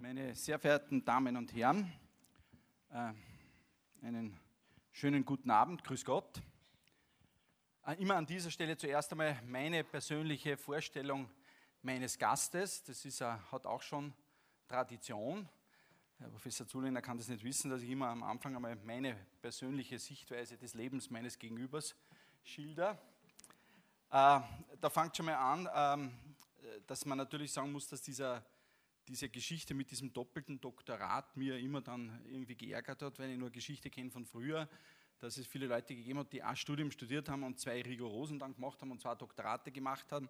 Meine sehr verehrten Damen und Herren, äh, einen schönen guten Abend, grüß Gott. Äh, immer an dieser Stelle zuerst einmal meine persönliche Vorstellung meines Gastes. Das ist, hat auch schon Tradition. Herr Professor Zuliner kann das nicht wissen, dass ich immer am Anfang einmal meine persönliche Sichtweise des Lebens meines Gegenübers schilder. Äh, da fängt schon mal an, ähm, dass man natürlich sagen muss, dass dieser, diese Geschichte mit diesem doppelten Doktorat mir immer dann irgendwie geärgert hat, weil ich nur Geschichte kenne von früher, dass es viele Leute gegeben hat, die ein Studium studiert haben und zwei Rigorosen dann gemacht haben und zwei Doktorate gemacht haben.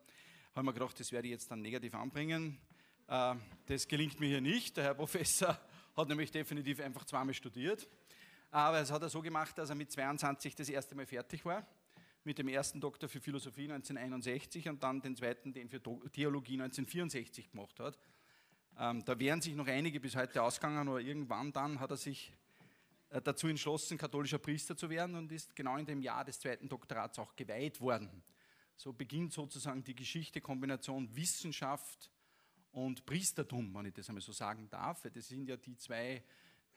Haben wir gedacht, das werde ich jetzt dann negativ anbringen. Äh, das gelingt mir hier nicht. Der Herr Professor hat nämlich definitiv einfach zweimal studiert. Aber es hat er so gemacht, dass er mit 22 das erste Mal fertig war. Mit dem ersten Doktor für Philosophie 1961 und dann den zweiten, den für Theologie 1964 gemacht hat. Ähm, da wären sich noch einige bis heute ausgegangen, aber irgendwann dann hat er sich äh, dazu entschlossen, katholischer Priester zu werden und ist genau in dem Jahr des zweiten Doktorats auch geweiht worden. So beginnt sozusagen die Geschichte, Kombination Wissenschaft und Priestertum, wenn ich das einmal so sagen darf. Das sind ja die zwei,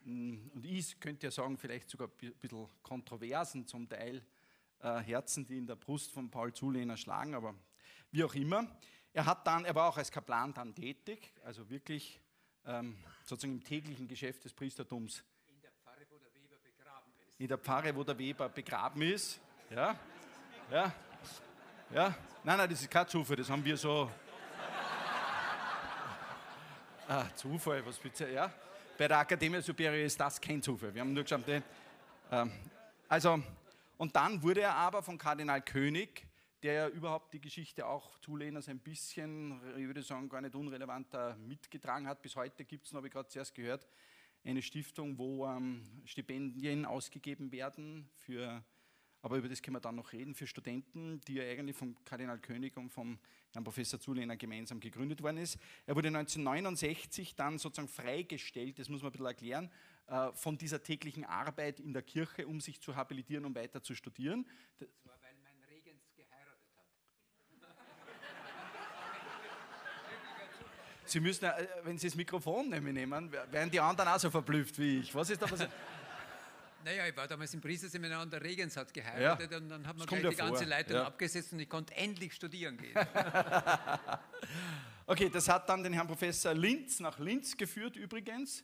mm, und ich könnte ja sagen, vielleicht sogar ein bisschen kontroversen zum Teil äh, Herzen, die in der Brust von Paul Zulehner schlagen, aber wie auch immer. Er, hat dann, er war auch als Kaplan dann tätig, also wirklich ähm, sozusagen im täglichen Geschäft des Priestertums. In der Pfarre, wo der Weber begraben ist. In der Pfarre, wo der Weber begraben ist. Ja, ja, ja. Nein, nein, das ist kein Zufall, das haben wir so Ah, Zufall, was bitte, ja? Bei der Akademie Superior ist das kein Zufall. Wir haben nur geschaut, den, ähm, also, und dann wurde er aber von Kardinal König, der ja überhaupt die Geschichte auch Zulehners ein bisschen, ich würde sagen, gar nicht unrelevanter mitgetragen hat. Bis heute gibt es, habe ich gerade zuerst gehört, eine Stiftung, wo ähm, Stipendien ausgegeben werden für aber über das können wir dann noch reden, für Studenten, die ja eigentlich vom Kardinal König und vom Herrn Professor Zulehner gemeinsam gegründet worden ist. Er wurde 1969 dann sozusagen freigestellt, das muss man ein bisschen erklären, von dieser täglichen Arbeit in der Kirche, um sich zu habilitieren und weiter zu studieren. Das war, weil mein Regens geheiratet hat. Sie müssen, äh, wenn Sie das Mikrofon nehmen, werden die anderen auch so verblüfft wie ich. Was ist da passiert? Naja, ich war damals im Priesterseminar und der Regens hat geheiratet ja. und dann hat man gleich die ganze vor. Leitung ja. abgesetzt und ich konnte endlich studieren gehen. okay, das hat dann den Herrn Professor Linz nach Linz geführt übrigens.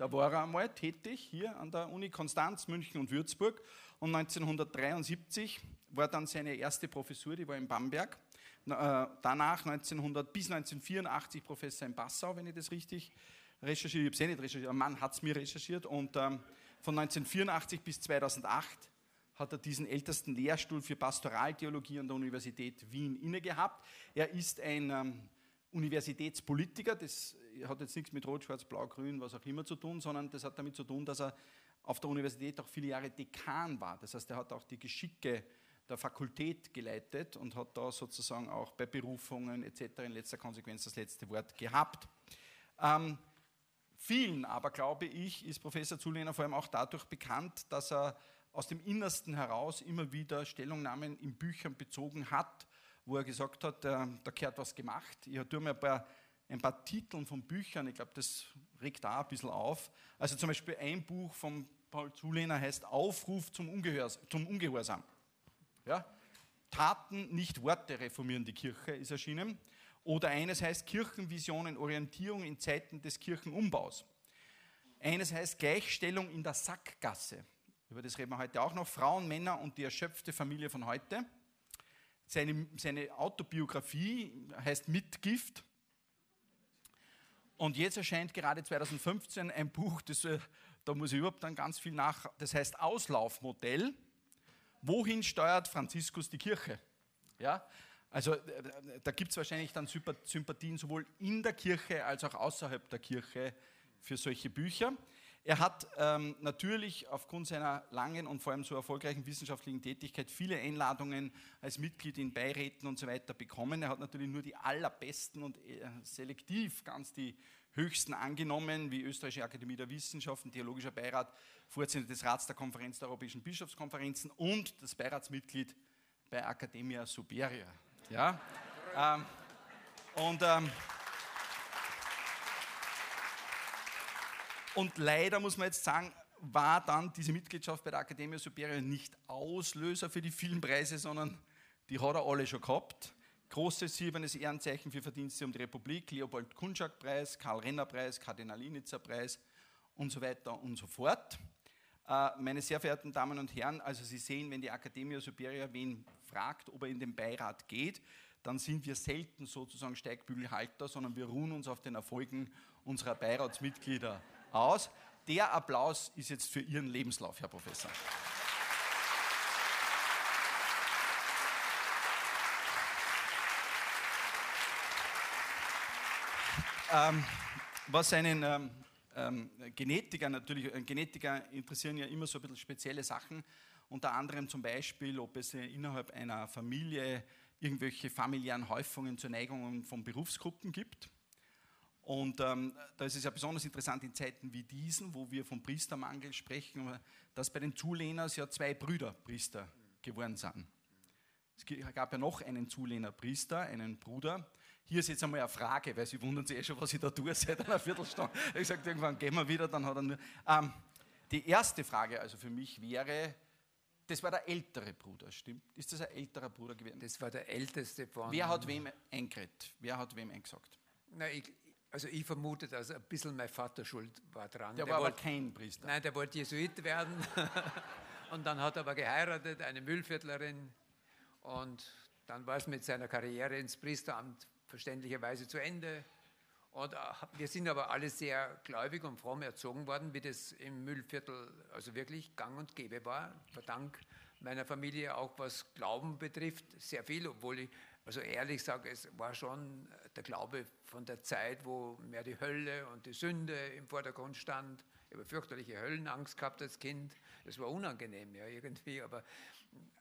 Da war er einmal tätig, hier an der Uni Konstanz, München und Würzburg. Und 1973 war dann seine erste Professur, die war in Bamberg. Äh, danach 1900, bis 1984 Professor in Passau, wenn ich das richtig recherchiere. Ich habe es eh nicht recherchiert, ein Mann hat es mir recherchiert. Und ähm, von 1984 bis 2008 hat er diesen ältesten Lehrstuhl für Pastoraltheologie an der Universität Wien inne gehabt. Er ist ein ähm, Universitätspolitiker, das hat jetzt nichts mit Rot, Schwarz, Blau, Grün, was auch immer zu tun, sondern das hat damit zu tun, dass er auf der Universität auch viele Jahre Dekan war. Das heißt, er hat auch die Geschicke der Fakultät geleitet und hat da sozusagen auch bei Berufungen etc. in letzter Konsequenz das letzte Wort gehabt. Ähm, Vielen aber, glaube ich, ist Professor Zulehner vor allem auch dadurch bekannt, dass er aus dem Innersten heraus immer wieder Stellungnahmen in Büchern bezogen hat, wo er gesagt hat, äh, da gehört was gemacht. Ich habe mir ein paar, ein paar Titeln von Büchern, ich glaube, das regt da ein bisschen auf. Also zum Beispiel ein Buch von Paul Zulehner heißt Aufruf zum, Ungehorsam. Zum Ungehorsam. Ja? Taten, nicht Worte reformieren die Kirche ist erschienen. Oder eines heißt Kirchenvisionen, Orientierung in Zeiten des Kirchenumbaus. Eines heißt Gleichstellung in der Sackgasse. Über das reden wir heute auch noch. Frauen, Männer und die erschöpfte Familie von heute. Seine, seine Autobiografie heißt Mitgift. Und jetzt erscheint gerade 2015 ein Buch, das, äh, da muss ich überhaupt dann ganz viel nach, das heißt Auslaufmodell. Wohin steuert Franziskus die Kirche? Ja, also äh, da gibt es wahrscheinlich dann Sympathien sowohl in der Kirche als auch außerhalb der Kirche für solche Bücher. Er hat ähm, natürlich aufgrund seiner langen und vor allem so erfolgreichen wissenschaftlichen Tätigkeit viele Einladungen als Mitglied in Beiräten und so weiter bekommen. Er hat natürlich nur die allerbesten und äh, selektiv ganz die höchsten angenommen, wie Österreichische Akademie der Wissenschaften, Theologischer Beirat, Vorsitzender des Rats der Konferenz der Europäischen Bischofskonferenzen und das Beiratsmitglied bei Academia Superior. Ja? Ähm, und, ähm, und leider muss man jetzt sagen, war dann diese Mitgliedschaft bei der Academia Superior nicht Auslöser für die vielen Preise, sondern die hat er alle schon gehabt. Großes silbernes Ehrenzeichen für Verdienste um die Republik, Leopold Kunschak-Preis, Karl-Renner-Preis, Kardinal-Initzer-Preis und so weiter und so fort. Äh, meine sehr verehrten Damen und Herren, also Sie sehen, wenn die Academia Superior wen fragt, ob er in den Beirat geht, dann sind wir selten sozusagen Steigbügelhalter, sondern wir ruhen uns auf den Erfolgen unserer Beiratsmitglieder aus. Der Applaus ist jetzt für Ihren Lebenslauf, Herr Professor. Ähm, was einen ähm, ähm, Genetiker natürlich, äh, Genetiker interessieren ja immer so ein bisschen spezielle Sachen, unter anderem zum Beispiel, ob es innerhalb einer Familie irgendwelche familiären Häufungen zur Neigung von Berufsgruppen gibt. Und ähm, da ist es ja besonders interessant in Zeiten wie diesen, wo wir vom Priestermangel sprechen, dass bei den Zulehners ja zwei Brüder Priester geworden sind. Es gab ja noch einen Zulehner Priester, einen Bruder. Hier ist jetzt einmal eine Frage, weil Sie wundern sich eh schon, was ich da tue seit einer Viertelstunde. Ich gesagt, irgendwann gehen wir wieder, dann hat er nur. Ähm, die erste Frage also für mich wäre, das war der ältere Bruder, stimmt? Ist das ein älterer Bruder gewesen? Das war der älteste von. Wer hat wem eingeredet? Wer hat wem eingesagt? Na, ich, also ich vermute, dass ein bisschen mein Vater schuld war dran. Der, der war wollte, aber kein Priester. Nein, der wollte Jesuit werden. und dann hat er aber geheiratet, eine Müllviertlerin. Und dann war es mit seiner Karriere ins Priesteramt verständlicherweise zu Ende. Und äh, wir sind aber alle sehr gläubig und fromm erzogen worden, wie das im Müllviertel also wirklich gang und gäbe war. Verdank meiner Familie auch was Glauben betrifft, sehr viel, obwohl ich also ehrlich sage, es war schon der Glaube von der Zeit, wo mehr die Hölle und die Sünde im Vordergrund stand. Ich habe fürchterliche Höllenangst gehabt als Kind. Das war unangenehm, ja, irgendwie. Aber,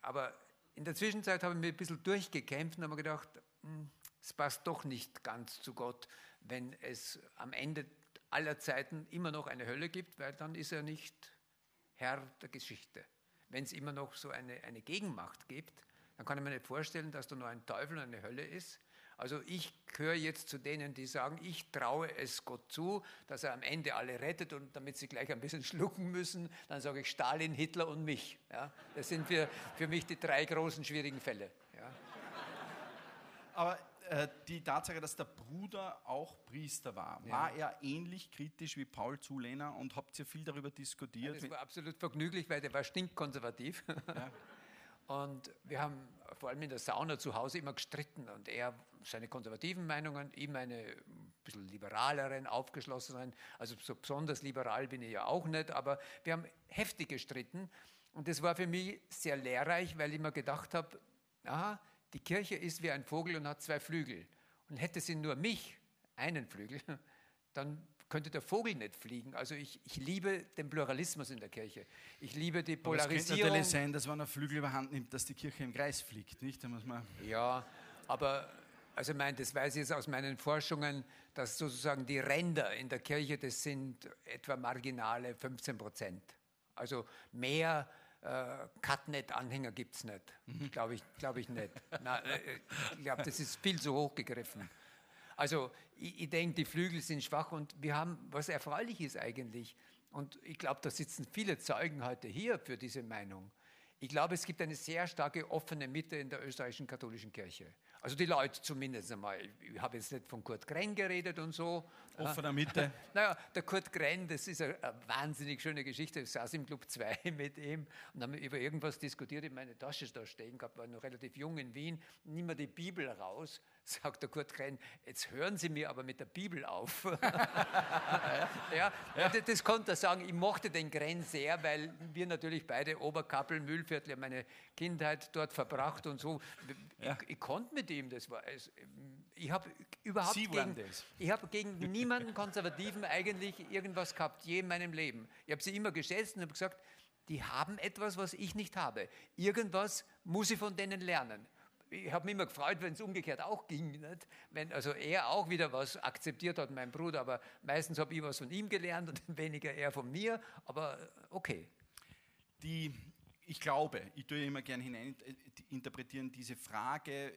aber in der Zwischenzeit habe ich mich ein bisschen durchgekämpft und habe mir gedacht, hm, es passt doch nicht ganz zu Gott, wenn es am Ende aller Zeiten immer noch eine Hölle gibt, weil dann ist er nicht Herr der Geschichte. Wenn es immer noch so eine, eine Gegenmacht gibt, dann kann ich mir nicht vorstellen, dass da nur ein Teufel und eine Hölle ist. Also ich gehöre jetzt zu denen, die sagen, ich traue es Gott zu, dass er am Ende alle rettet und damit sie gleich ein bisschen schlucken müssen, dann sage ich Stalin, Hitler und mich. Ja, das sind für, für mich die drei großen schwierigen Fälle. Ja. Aber äh, die Tatsache, dass der Bruder auch Priester war, ja. war er ähnlich kritisch wie Paul Zulehner und habt ihr viel darüber diskutiert? Ja, das war absolut vergnüglich, weil der war stinkkonservativ. Ja. Und wir haben vor allem in der Sauna zu Hause immer gestritten und er seine konservativen Meinungen, ihm eine ein bisschen liberaleren, aufgeschlossenen, also so besonders liberal bin ich ja auch nicht, aber wir haben heftig gestritten und das war für mich sehr lehrreich, weil ich mir gedacht habe, aha, die Kirche ist wie ein Vogel und hat zwei Flügel. Und hätte sie nur mich, einen Flügel, dann könnte der Vogel nicht fliegen. Also ich, ich liebe den Pluralismus in der Kirche. Ich liebe die Polarisierung. Es könnte natürlich sein, dass wenn er Flügel überhand nimmt, dass die Kirche im Kreis fliegt, nicht? Da muss man ja, aber also ich meine, das weiß ich jetzt aus meinen Forschungen, dass sozusagen die Ränder in der Kirche, das sind etwa marginale 15 Prozent. Also mehr äh, Cutnet-Anhänger gibt es nicht. Mhm. Glaube ich, glaub ich nicht. Na, äh, ich glaube, das ist viel zu hoch gegriffen. Also ich, ich denke, die Flügel sind schwach und wir haben, was erfreulich ist eigentlich, und ich glaube, da sitzen viele Zeugen heute hier für diese Meinung. Ich glaube, es gibt eine sehr starke offene Mitte in der österreichischen katholischen Kirche. Also die Leute zumindest einmal. Ich habe jetzt nicht von Kurt Grenn geredet und so. Offener Mitte. naja, der Kurt Grenn, das ist eine, eine, wahnsinnig schöne Geschichte. Ich saß im Club 2 mit ihm und haben über irgendwas diskutiert. Ich meine Tasche da stehen gehabt, war noch relativ jung in Wien. Nimm mir die Bibel raus sagt der Kurt Krenn, jetzt hören Sie mir aber mit der Bibel auf. ja, ja. Das, das konnte er sagen. Ich mochte den Krenn sehr, weil wir natürlich beide Oberkappel, Mühlviertel, meine Kindheit dort verbracht und so. Ja. Ich, ich, konnte mit ihm, das war es. Ich habe überhaupt Sie gegen, ich habe gegen niemanden Konservativen eigentlich irgendwas gehabt, je in meinem Leben. Ich habe sie immer geschätzt und habe gesagt, die haben etwas, was ich nicht habe. Irgendwas muss ich von denen lernen ich habe mich immer gefreut, wenn es umgekehrt auch ging. Nicht? Wenn also er auch wieder was akzeptiert hat, mein Bruder, aber meistens habe ich was von ihm gelernt und weniger er von mir, aber okay. Die, ich glaube, ich tue immer gerne hinein interpretieren, diese Frage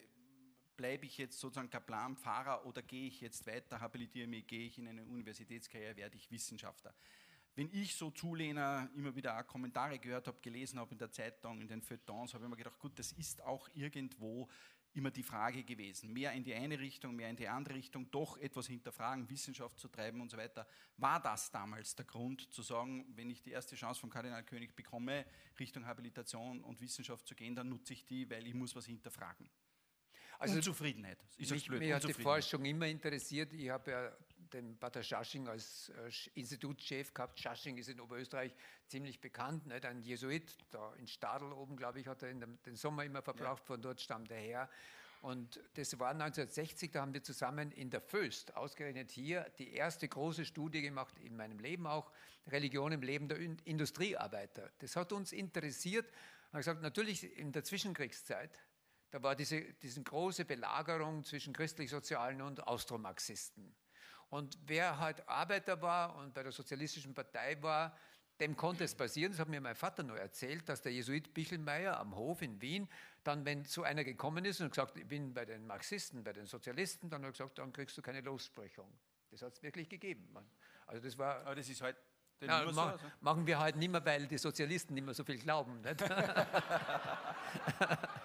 bleibe ich jetzt sozusagen Kaplan, Pfarrer oder gehe ich jetzt weiter, habilitiere mich, gehe ich in eine Universitätskarriere, werde ich Wissenschaftler. Wenn ich so Zulehner immer wieder auch Kommentare gehört habe, gelesen habe in der Zeitung, in den Feuilletons, habe ich mir gedacht, gut, das ist auch irgendwo immer die Frage gewesen. Mehr in die eine Richtung, mehr in die andere Richtung, doch etwas hinterfragen, Wissenschaft zu treiben und so weiter. War das damals der Grund zu sagen, wenn ich die erste Chance vom Kardinal König bekomme, Richtung Habilitation und Wissenschaft zu gehen, dann nutze ich die, weil ich muss was hinterfragen. Also Unzufriedenheit. Ist mich, blöd? mich hat die Forschung immer interessiert. Ich habe ja den Pater Schasching als äh, Institutschef gehabt. Schasching ist in Oberösterreich ziemlich bekannt, nicht? ein Jesuit, da in Stadl oben, glaube ich, hat er den Sommer immer verbraucht, ja. von dort stammt er her. Und das war 1960, da haben wir zusammen in der Föst, ausgerechnet hier, die erste große Studie gemacht, in meinem Leben auch, Religion im Leben der Industriearbeiter. Das hat uns interessiert. Ich gesagt, natürlich in der Zwischenkriegszeit, da war diese, diese große Belagerung zwischen christlich-sozialen und Austromarxisten. Und wer halt Arbeiter war und bei der Sozialistischen Partei war, dem konnte es passieren, das hat mir mein Vater nur erzählt, dass der Jesuit Bichelmeier am Hof in Wien, dann, wenn so einer gekommen ist und gesagt, ich bin bei den Marxisten, bei den Sozialisten, dann hat er gesagt, dann kriegst du keine Lossprechung. Das hat es wirklich gegeben. Also das war. Aber das ist halt. Ma so, also? Machen wir halt nicht mehr, weil die Sozialisten nicht mehr so viel glauben.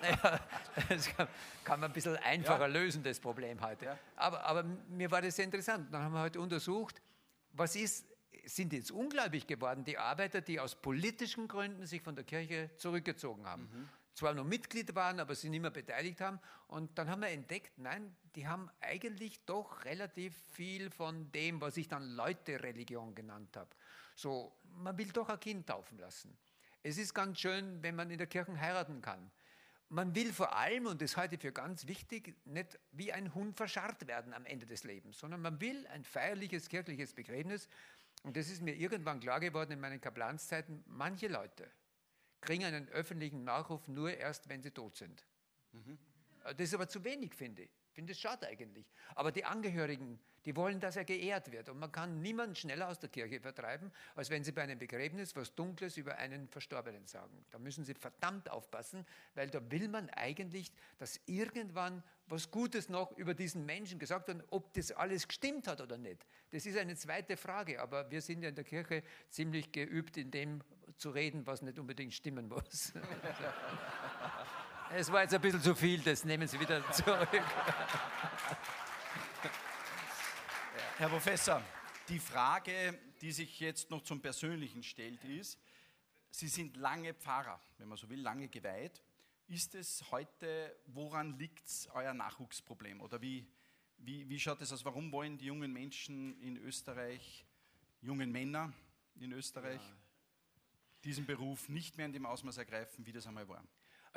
naja, das kann, kann, man ein bisschen einfacher ja. lösen, das Problem heute. Ja. Aber, aber mir war das sehr interessant. Dann haben wir heute untersucht, was ist, sind jetzt ungläubig geworden, die Arbeiter, die aus politischen Gründen sich von der Kirche zurückgezogen haben. Mhm. Zwar nur Mitglied waren, aber sich nicht mehr beteiligt haben. Und dann haben wir entdeckt, nein, die haben eigentlich doch relativ viel von dem, was ich dann Leute-Religion genannt habe. So, man will doch ein Kind taufen lassen. Es ist ganz schön, wenn man in der Kirche heiraten kann. Man will vor allem, und das halte ich für ganz wichtig, nicht wie ein Hund verscharrt werden am Ende des Lebens, sondern man will ein feierliches kirchliches Begräbnis. Und das ist mir irgendwann klar geworden in meinen Kaplanszeiten. Manche Leute kriegen einen öffentlichen Nachruf nur erst, wenn sie tot sind. Mhm. Das ist aber zu wenig, finde ich finde es schade eigentlich. Aber die Angehörigen, die wollen, dass er geehrt wird. Und man kann niemanden schneller aus der Kirche vertreiben, als wenn sie bei einem Begräbnis was Dunkles über einen Verstorbenen sagen. Da müssen sie verdammt aufpassen, weil da will man eigentlich, dass irgendwann was Gutes noch über diesen Menschen gesagt wird, ob das alles gestimmt hat oder nicht. Das ist eine zweite Frage, aber wir sind ja in der Kirche ziemlich geübt, in dem zu reden, was nicht unbedingt stimmen muss. Es war jetzt ein bisschen zu viel, das nehmen Sie wieder zurück. Herr Professor, die Frage, die sich jetzt noch zum Persönlichen stellt, ist, Sie sind lange Pfarrer, wenn man so will, lange geweiht. Ist es heute, woran liegt euer Nachwuchsproblem? Oder wie, wie, wie schaut es aus? Warum wollen die jungen Menschen in Österreich, jungen Männer in Österreich, ja. diesen Beruf nicht mehr in dem Ausmaß ergreifen, wie das einmal war?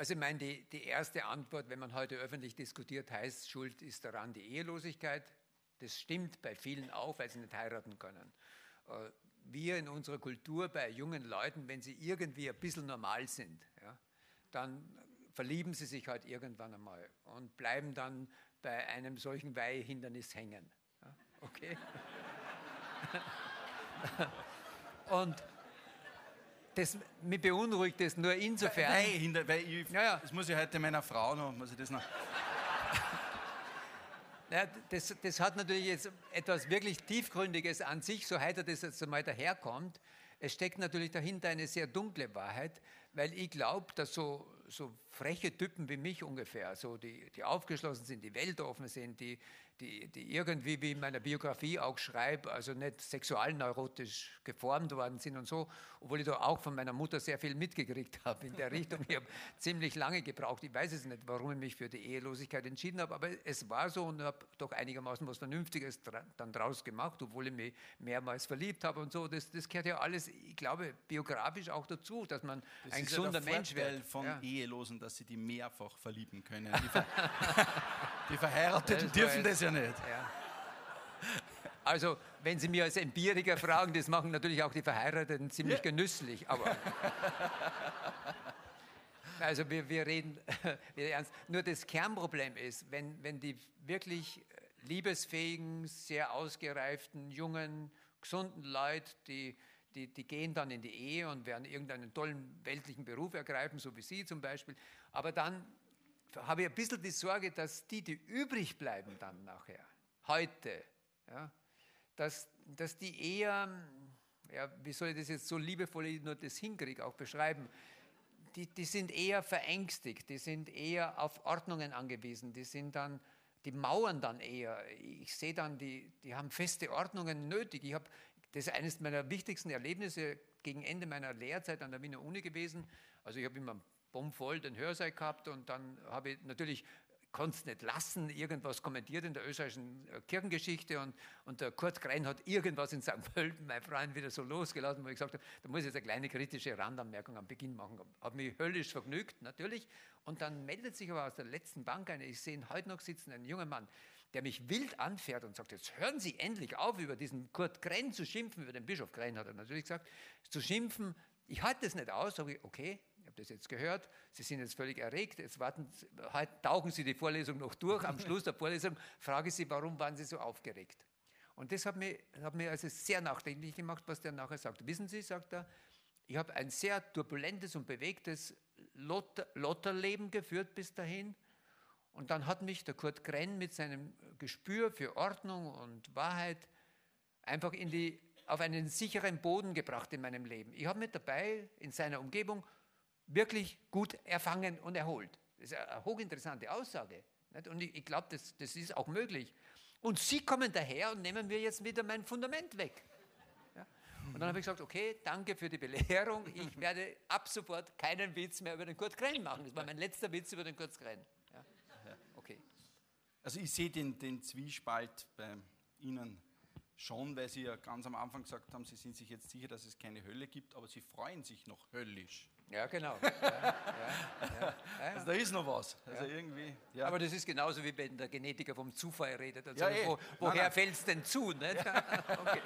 Also ich meine, die, die erste Antwort, wenn man heute öffentlich diskutiert, heißt, Schuld ist daran die Ehelosigkeit. Das stimmt bei vielen auch, weil sie nicht heiraten können. Äh, wir in unserer Kultur bei jungen Leuten, wenn sie irgendwie ein bisschen normal sind, ja, dann verlieben sie sich halt irgendwann einmal und bleiben dann bei einem solchen Weihhindernis hängen. Ja, okay? und das, mich beunruhigt das nur insofern. Weil, hinter, weil ich, ja, ja. Das muss ich heute meiner Frau noch, muss ich das noch. Ja, das, das, hat natürlich jetzt etwas wirklich Tiefgründiges an sich, so heiter das jetzt einmal daherkommt. Es steckt natürlich dahinter eine sehr dunkle Wahrheit, weil ich glaube, dass so, so freche Typen wie mich ungefähr, so die, die aufgeschlossen sind, die weltoffen sind, die, die, die irgendwie wie in meiner Biografie auch schreibe, also nicht sexualneurotisch geformt worden sind und so, obwohl ich da auch von meiner Mutter sehr viel mitgekriegt habe in der Richtung. Ich habe ziemlich lange gebraucht. Ich weiß es nicht, warum ich mich für die Ehelosigkeit entschieden habe, aber es war so und habe doch einigermaßen was Vernünftiges dann draus gemacht, obwohl ich mich mehrmals verliebt habe und so. Das, das gehört ja alles, ich glaube, biografisch auch dazu, dass man das ein gesunder ja Mensch wird. von ja. Ehelosen, dass sie die mehrfach verlieben können. Die, Ver die Verheirateten das dürfen das ja nicht. Ja. Also, wenn Sie mir als Empiriker fragen, das machen natürlich auch die Verheirateten ziemlich ja. genüsslich. Aber also wir, wir reden wir ernst. Nur das Kernproblem ist, wenn, wenn die wirklich liebesfähigen, sehr ausgereiften, jungen, gesunden Leute, die, die, die gehen dann in die Ehe und werden irgendeinen tollen weltlichen Beruf ergreifen, so wie Sie zum Beispiel, aber dann habe ich ein bisschen die Sorge, dass die, die übrig bleiben dann nachher, heute, ja, dass, dass die eher, ja, wie soll ich das jetzt so liebevoll ich nur das hinkriege, auch beschreiben, die, die sind eher verängstigt, die sind eher auf Ordnungen angewiesen, die sind dann, die mauern dann eher. Ich sehe dann, die, die haben feste Ordnungen nötig. Ich habe, das ist eines meiner wichtigsten Erlebnisse gegen Ende meiner Lehrzeit an der Wiener Uni gewesen. Also ich habe immer bummvoll den Hörsaal gehabt und dann habe ich natürlich konnte es nicht lassen, irgendwas kommentiert in der österreichischen äh, Kirchengeschichte und, und der Kurt Grein hat irgendwas in St. Pölten, mein Freund, wieder so losgelassen, wo ich gesagt habe, da muss ich jetzt eine kleine kritische Randanmerkung am Beginn machen. Habe mich höllisch vergnügt, natürlich. Und dann meldet sich aber aus der letzten Bank einer, ich sehe ihn heute noch sitzen, ein junger Mann, der mich wild anfährt und sagt, jetzt hören Sie endlich auf, über diesen Kurt Grein zu schimpfen, über den Bischof Grein hat er natürlich gesagt, zu schimpfen, ich halte das nicht aus, sage ich, okay, habe das jetzt gehört, Sie sind jetzt völlig erregt, jetzt warten, heute tauchen Sie die Vorlesung noch durch, am Schluss der Vorlesung frage ich Sie, warum waren Sie so aufgeregt? Und das hat mir, hat mir also sehr nachdenklich gemacht, was der nachher sagt. Wissen Sie, sagt er, ich habe ein sehr turbulentes und bewegtes Lotter, Lotterleben geführt bis dahin. Und dann hat mich der Kurt Grenn mit seinem Gespür für Ordnung und Wahrheit einfach in die, auf einen sicheren Boden gebracht in meinem Leben. Ich habe mit dabei in seiner Umgebung wirklich gut erfangen und erholt. Das ist eine hochinteressante Aussage. Und ich, glaube, das, das ist auch möglich. Und Sie kommen daher und nehmen mir jetzt wieder mein Fundament weg. Ja? Und dann habe ich gesagt, okay, danke für die Belehrung. Ich werde ab sofort keinen Witz mehr über den Kurt Krenn machen. Das war mein letzter Witz über den Kurt Krenn. Also ich sehe den, den Zwiespalt bei Ihnen schon, weil Sie ja ganz am Anfang gesagt haben, Sie sind sich jetzt sicher, dass es keine Hölle gibt, aber Sie freuen sich noch höllisch. Ja, genau. Ja, ja, ja, also da ist noch was. Also irgendwie, Aber das ist genauso wie wenn der Genetiker vom Zufall redet. Also eh. wo, woher fällt es denn zu? Okay.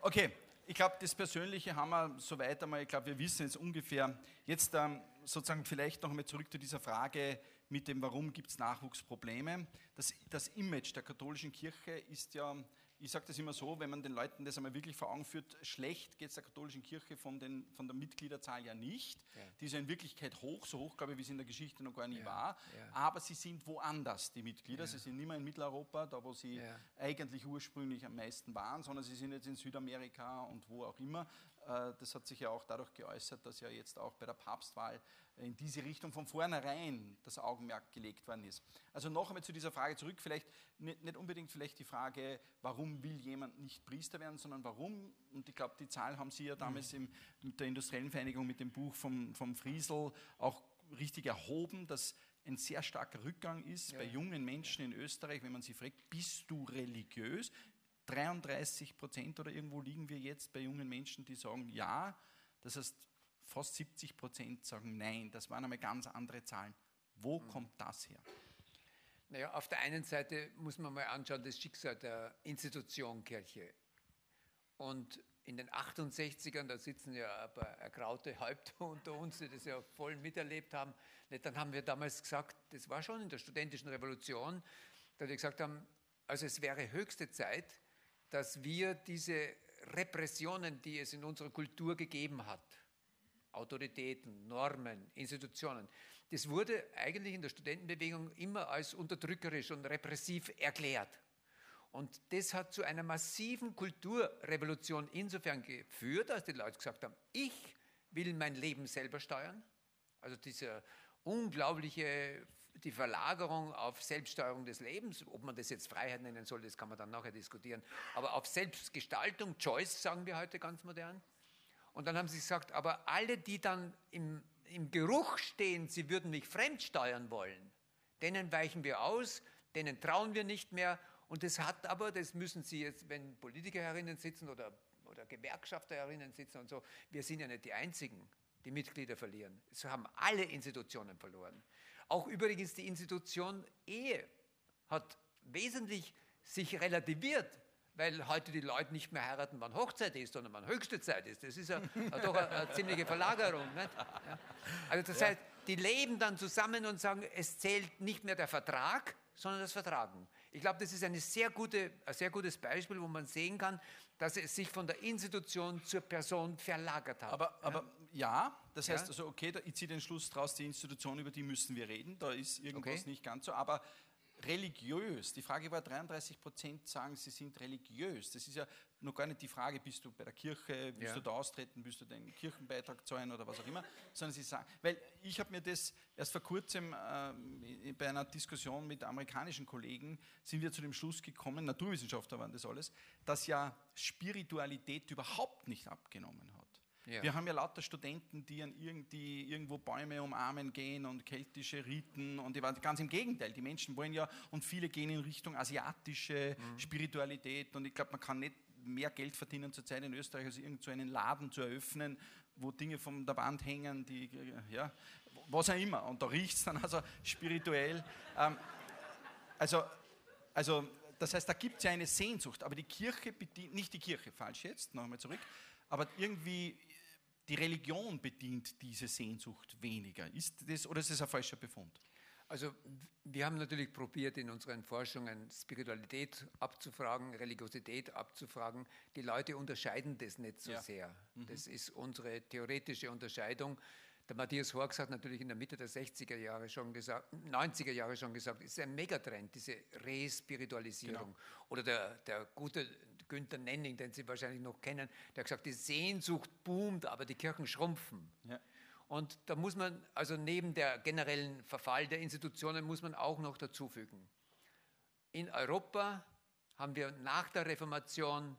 okay. ich glaube, das Persönliche haben wir soweit einmal. Ich glaube, wir wissen jetzt ungefähr. Jetzt ähm, sozusagen vielleicht noch einmal zurück zu dieser Frage mit dem, warum gibt es Nachwuchsprobleme. Das, das Image der katholischen Kirche ist ja ich sage das immer so, wenn man den Leuten das einmal wirklich vor Augen führt, schlecht geht es der katholischen Kirche von, den, von der Mitgliederzahl ja nicht. Ja. Die ist ja in Wirklichkeit hoch, so hoch, glaube ich, wie es in der Geschichte noch gar nie ja. war. Ja. Aber sie sind woanders, die Mitglieder. Sie sind nicht mehr in Mitteleuropa, da wo sie eigentlich ursprünglich am meisten waren, sondern sie sind jetzt in Südamerika und wo auch immer. Äh, das hat sich ja auch dadurch geäußert, dass ja jetzt auch bei der Papstwahl in diese Richtung von vornherein das Augenmerk gelegt worden ist. Also noch einmal zu dieser Frage zurück, vielleicht nicht, nicht unbedingt vielleicht die Frage, warum will jemand nicht Priester werden, sondern warum, und ich glaube, die Zahl haben Sie ja damals im, mit der Industriellen Vereinigung mit dem Buch vom, vom Friesel auch richtig erhoben, dass ein sehr starker Rückgang ist ja. bei jungen Menschen in Österreich, wenn man sie fragt, bist du religiös? 33 Prozent oder irgendwo liegen wir jetzt bei jungen Menschen, die sagen ja. Das heißt, fast 70 Prozent sagen nein. Das waren einmal ganz andere Zahlen. Wo mhm. kommt das her? Naja, auf der einen Seite muss man mal anschauen, das Schicksal der Institution Kirche. Und in den 68ern, da sitzen ja ein paar ergraute Häupter unter uns, die das ja voll miterlebt haben. Dann haben wir damals gesagt, das war schon in der studentischen Revolution, da wir gesagt haben, also es wäre höchste Zeit, dass wir diese Repressionen, die es in unserer Kultur gegeben hat, Autoritäten, Normen, Institutionen, das wurde eigentlich in der Studentenbewegung immer als unterdrückerisch und repressiv erklärt. Und das hat zu einer massiven Kulturrevolution insofern geführt, dass die Leute gesagt haben, ich will mein Leben selber steuern. Also diese unglaubliche die Verlagerung auf Selbststeuerung des Lebens, ob man das jetzt Freiheit nennen soll, das kann man dann nachher diskutieren, aber auf Selbstgestaltung, Choice sagen wir heute ganz modern. Und dann haben sie gesagt, aber alle, die dann im, im Geruch stehen, sie würden mich fremdsteuern wollen, denen weichen wir aus, denen trauen wir nicht mehr. Und das hat aber, das müssen Sie jetzt, wenn Politiker herinnen sitzen oder, oder Gewerkschafter sitzen und so, wir sind ja nicht die Einzigen, die Mitglieder verlieren. Es haben alle Institutionen verloren. Auch übrigens die Institution Ehe hat wesentlich sich relativiert, weil heute die Leute nicht mehr heiraten, wann Hochzeit ist, sondern wann höchste Zeit ist. Das ist ja doch eine, eine ziemliche Verlagerung. Ja. Also das heißt, die leben dann zusammen und sagen, es zählt nicht mehr der Vertrag, sondern das Vertragen. Ich glaube, das ist eine sehr gute, ein sehr gutes Beispiel, wo man sehen kann, dass es sich von der Institution zur Person verlagert hat. Aber, aber ja, das heißt Ja. also, okay, ich ziehe den Schluss draus, die Institution, über die müssen wir reden, da ist irgendwas Okay. nicht ganz so, aber religiös, die Frage war, 33 Prozent sagen, sie sind religiös. Das ist ja noch gar nicht die Frage, bist du bei der Kirche, willst Ja. du da austreten, willst du deinen Kirchenbeitrag zahlen oder was auch immer, sondern sie sagen, weil ich habe mir das erst vor kurzem ähm, bei einer Diskussion mit amerikanischen Kollegen, sind wir zu dem Schluss gekommen, Naturwissenschaftler waren das alles, dass ja Spiritualität überhaupt nicht abgenommen hat. Ja. Wir haben ja lauter Studenten, die, an irgend, die irgendwo Bäume umarmen gehen und keltische Riten und die ganz im Gegenteil. Die Menschen wollen ja und viele gehen in Richtung asiatische Mhm. Spiritualität und ich glaube, man kann nicht mehr Geld verdienen zurzeit in Österreich, als irgend so einen Laden zu eröffnen, wo Dinge von der Wand hängen, die, ja, was auch immer. Und da riecht es dann also spirituell. Ähm, also, also, das heißt, da gibt es ja eine Sehnsucht, aber die Kirche bedient, nicht die Kirche, falsch jetzt, noch einmal zurück, aber irgendwie die Religion bedient diese Sehnsucht weniger. Ist das oder ist das ein falscher Befund? Also wir haben natürlich probiert, in unseren Forschungen Spiritualität abzufragen, Religiosität abzufragen. Die Leute unterscheiden das nicht so Ja. sehr. Das ist unsere theoretische Unterscheidung. Der Matthias Horks hat natürlich in der Mitte der 60er Jahre schon gesagt, 90er Jahre schon gesagt, es ist ein Megatrend, diese Respiritualisierung. Oder der, der gute Günther Nenning, den Sie wahrscheinlich noch kennen, der hat gesagt, die Sehnsucht boomt, aber die Kirchen schrumpfen. Ja. Und da muss man, also neben der generellen Verfall der Institutionen, muss man auch noch dazufügen. In Europa haben wir nach der Reformation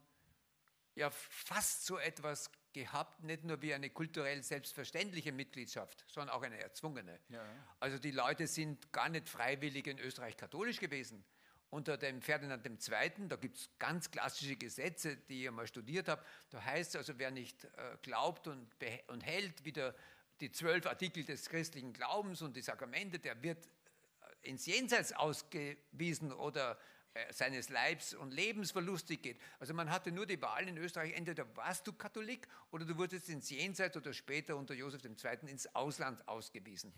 ja fast so etwas gehabt, nicht nur wie eine kulturell selbstverständliche Mitgliedschaft, sondern auch eine erzwungene. Ja, ja. Also die Leute sind gar nicht freiwillig in Österreich katholisch gewesen. Unter dem Ferdinand II., da gibt es ganz klassische Gesetze, die ich mal studiert habe. Da heißt es also, wer nicht äh, glaubt und, und hält, wie der, die zwölf Artikel des christlichen Glaubens und die Sakramente, der wird äh, ins Jenseits ausgewiesen oder äh, seines Leibs und Lebens verlustig geht. Also man hatte nur die Wahl in Österreich, entweder warst du Katholik oder du wurdest ins Jenseits oder später unter Josef II. ins Ausland ausgewiesen.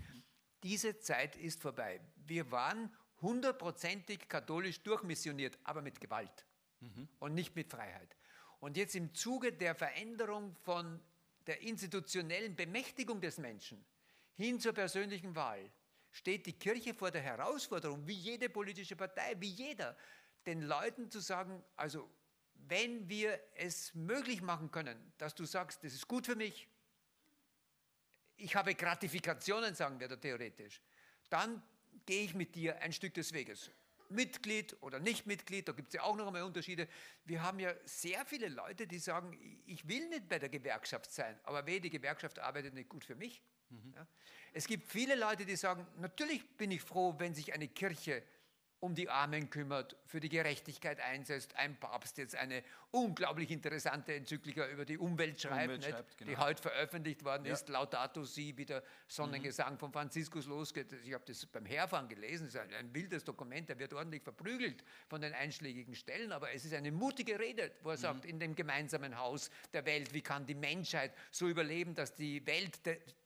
Diese Zeit ist vorbei. Wir waren hundertprozentig katholisch durchmissioniert, aber mit Gewalt und nicht mit Freiheit. Und jetzt im Zuge der Veränderung von der institutionellen Bemächtigung des Menschen hin zur persönlichen Wahl steht die Kirche vor der Herausforderung, wie jede politische Partei, wie jeder, den Leuten zu sagen, also wenn wir es möglich machen können, dass du sagst, das ist gut für mich, ich habe Gratifikationen, sagen wir da theoretisch, dann gehe ich mit dir ein Stück des Weges. Mitglied oder nicht Mitglied, da gibt es ja auch noch einmal Unterschiede. Wir haben ja sehr viele Leute, die sagen, ich will nicht bei der Gewerkschaft sein, aber weh, die Gewerkschaft arbeitet nicht gut für mich. Ja. Es gibt viele Leute, die sagen, natürlich bin ich froh, wenn sich eine Kirche um die Armen kümmert, für die Gerechtigkeit einsetzt, ein Papst jetzt eine unglaublich interessante Enzyklika über die Umwelt schreibt, Umwelt schreibt, die genau. heute veröffentlicht worden Ja. ist, Laudato Si, wie der Sonnengesang von Franziskus losgeht. Ich habe das beim Herfahren gelesen, es ist ein, wildes Dokument, der wird ordentlich verprügelt von den einschlägigen Stellen, aber es ist eine mutige Rede, wo er sagt, in dem gemeinsamen Haus der Welt, wie kann die Menschheit so überleben, dass die Welt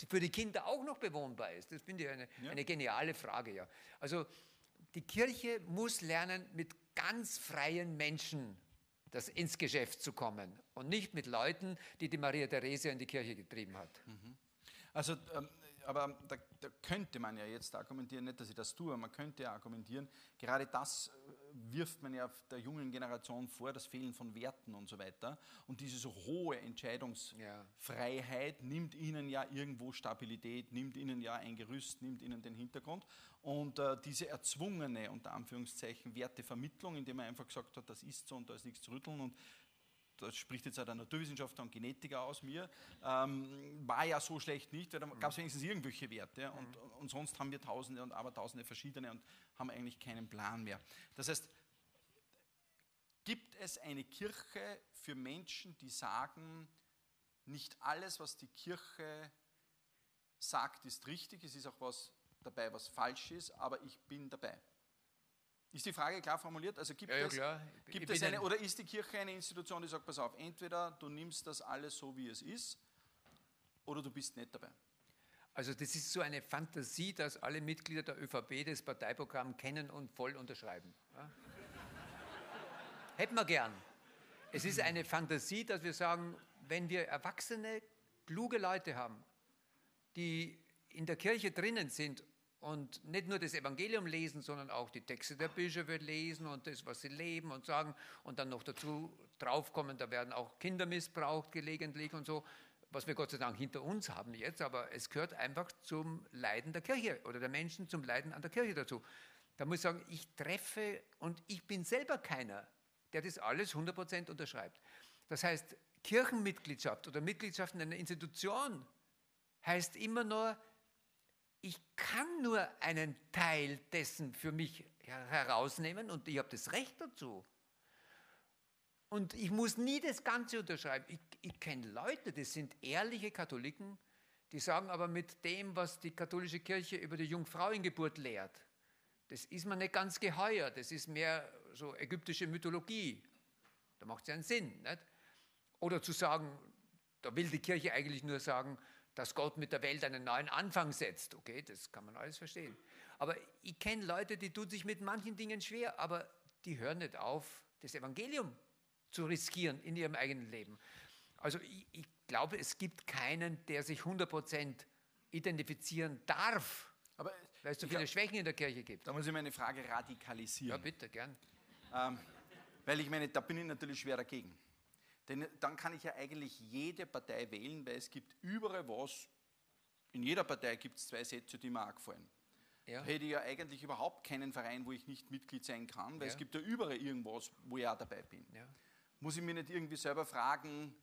für die Kinder auch noch bewohnbar ist. Das finde ich eine, Ja. eine geniale Frage. Ja. Also die Kirche muss lernen, mit ganz freien Menschen das ins Geschäft zu kommen und nicht mit Leuten, die die Maria Theresia in die Kirche getrieben hat. Also, ähm, aber da, da könnte man ja jetzt argumentieren, nicht, dass ich das tue, aber man könnte ja argumentieren, gerade das äh, wirft man ja der jungen Generation vor, das Fehlen von Werten und so weiter. Und diese so hohe Entscheidungsfreiheit nimmt ihnen ja irgendwo Stabilität, nimmt ihnen ja ein Gerüst, nimmt ihnen den Hintergrund. Und äh, diese erzwungene, unter Anführungszeichen, Wertevermittlung, indem man einfach gesagt hat, das ist so und da ist nichts zu rütteln und das spricht jetzt auch der Naturwissenschaftler und Genetiker aus mir, ähm, war ja so schlecht nicht, weil da gab es wenigstens irgendwelche Werte und, und sonst haben wir tausende und abertausende verschiedene und haben eigentlich keinen Plan mehr. Das heißt, gibt es eine Kirche für Menschen, die sagen, nicht alles, was die Kirche sagt, ist richtig, es ist auch was dabei, was falsch ist, aber ich bin dabei. Ist die Frage klar formuliert? Also gibt Ja, ja, es, klar. Gibt es eine, ein- oder ist die Kirche eine Institution, die sagt, pass auf, entweder du nimmst das alles so, wie es ist, oder du bist nicht dabei. Also das ist so eine Fantasie, dass alle Mitglieder der ÖVP das Parteiprogramm kennen und voll unterschreiben. Ja? Hätten wir gern. Es ist eine Fantasie, dass wir sagen, wenn wir erwachsene, kluge Leute haben, die in der Kirche drinnen sind und nicht nur das Evangelium lesen, sondern auch die Texte der Bischöfe lesen und das, was sie leben und sagen und dann noch dazu draufkommen, da werden auch Kinder missbraucht gelegentlich und so, was wir Gott sei Dank hinter uns haben jetzt, aber es gehört einfach zum Leiden der Kirche oder der Menschen zum Leiden an der Kirche dazu. Da muss ich sagen, ich treffe und ich bin selber keiner, der das alles 100% unterschreibt. Das heißt, Kirchenmitgliedschaft oder Mitgliedschaft in einer Institution heißt immer nur, ich kann nur einen Teil dessen für mich herausnehmen und ich habe das Recht dazu. Und ich muss nie das Ganze unterschreiben. Ich, ich kenne Leute, das sind ehrliche Katholiken, die sagen aber mit dem, was die katholische Kirche über die Jungfrauengeburt lehrt, das ist mir nicht ganz geheuer, das ist mehr so ägyptische Mythologie. Da macht es ja einen Sinn. Nicht? Oder zu sagen, da will die Kirche eigentlich nur sagen, dass Gott mit der Welt einen neuen Anfang setzt. Okay, das kann man alles verstehen. Aber ich kenne Leute, die tun sich mit manchen Dingen schwer, aber die hören nicht auf, das Evangelium zu riskieren in ihrem eigenen Leben. Also ich, ich glaube, es gibt keinen, der sich 100% identifizieren darf, aber weil es so viele hab, Schwächen in der Kirche gibt. Da muss ich meine Frage radikalisieren. Ja, bitte, gern. Ähm, weil ich meine, da bin ich natürlich schwer dagegen. Denn dann kann ich ja eigentlich jede Partei wählen, weil es gibt überall was, in jeder Partei gibt es zwei Sätze, die mir auch gefallen. Ja. Da hätte ich ja eigentlich überhaupt keinen Verein, wo ich nicht Mitglied sein kann, weil ja. es gibt ja überall irgendwas, wo ich auch dabei bin. Ja. Muss ich mir nicht irgendwie selber fragen,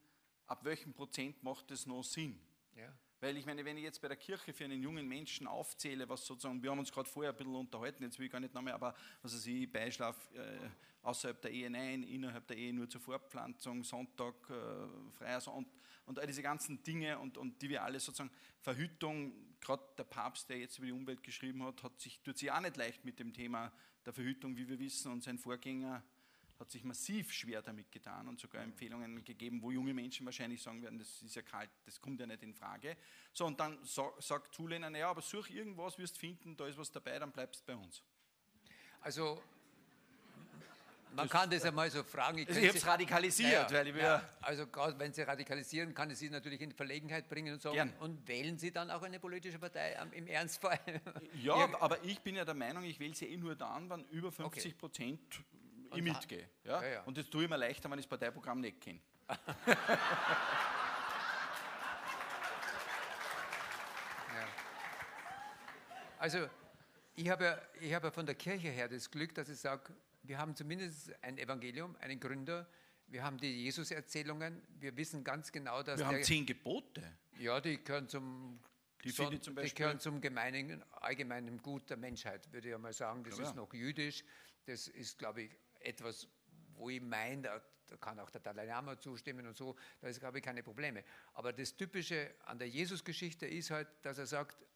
ab welchem Prozent macht das noch Sinn? Ja. Weil ich meine, wenn ich jetzt bei der Kirche für einen jungen Menschen aufzähle, was sozusagen, wir haben uns gerade vorher ein bisschen unterhalten, jetzt will ich gar nicht nochmal, aber was weiß ich, Beischlaf äh, außerhalb der Ehe nein, innerhalb der Ehe nur zur Fortpflanzung, Sonntag, äh, freier und, und all diese ganzen Dinge und, und die wir alle sozusagen, Verhütung, gerade der Papst, der jetzt über die Umwelt geschrieben hat, hat sich, tut sich auch nicht leicht mit dem Thema der Verhütung, wie wir wissen, und sein Vorgänger hat sich massiv schwer damit getan und sogar Empfehlungen gegeben, wo junge Menschen wahrscheinlich sagen werden, das ist ja kalt, das kommt ja nicht in Frage. So, und dann so, sagt Zulehner, naja, aber such irgendwas, wirst finden, da ist was dabei, dann bleibst du bei uns. Also, man das, kann das einmal so fragen. Ich, also ich habe es radikalisiert. Ja, weil ich ja, also gerade wenn Sie radikalisieren, kann es Sie natürlich in Verlegenheit bringen und sagen, Gern. und wählen Sie dann auch eine politische Partei im Ernstfall? Ja, aber ich bin ja der Meinung, ich wähle sie eh nur dann, wenn über 50 Prozent okay ich mitgehe. Ja? Ja, ja. Und das tue ich mir leichter, wenn ich das Parteiprogramm nicht kenne. also, ich habe, ja, ich habe ja von der Kirche her das Glück, dass ich sage, wir haben zumindest ein Evangelium, einen Gründer, wir haben die Jesus-Erzählungen, wir wissen ganz genau, dass. Wir haben zehn Gebote. Ja, die gehören zum die, so, die gehören zum gemeinen, allgemeinen Gut der Menschheit, würde ich mal sagen. Das ja, ist noch jüdisch. Das ist, glaube ich, etwas, wo ich meine, da, kann auch der Dalai Lama zustimmen und so, da ist, glaube ich, keine Probleme. Aber das Typische an der Jesus-Geschichte ist halt, dass er sagt,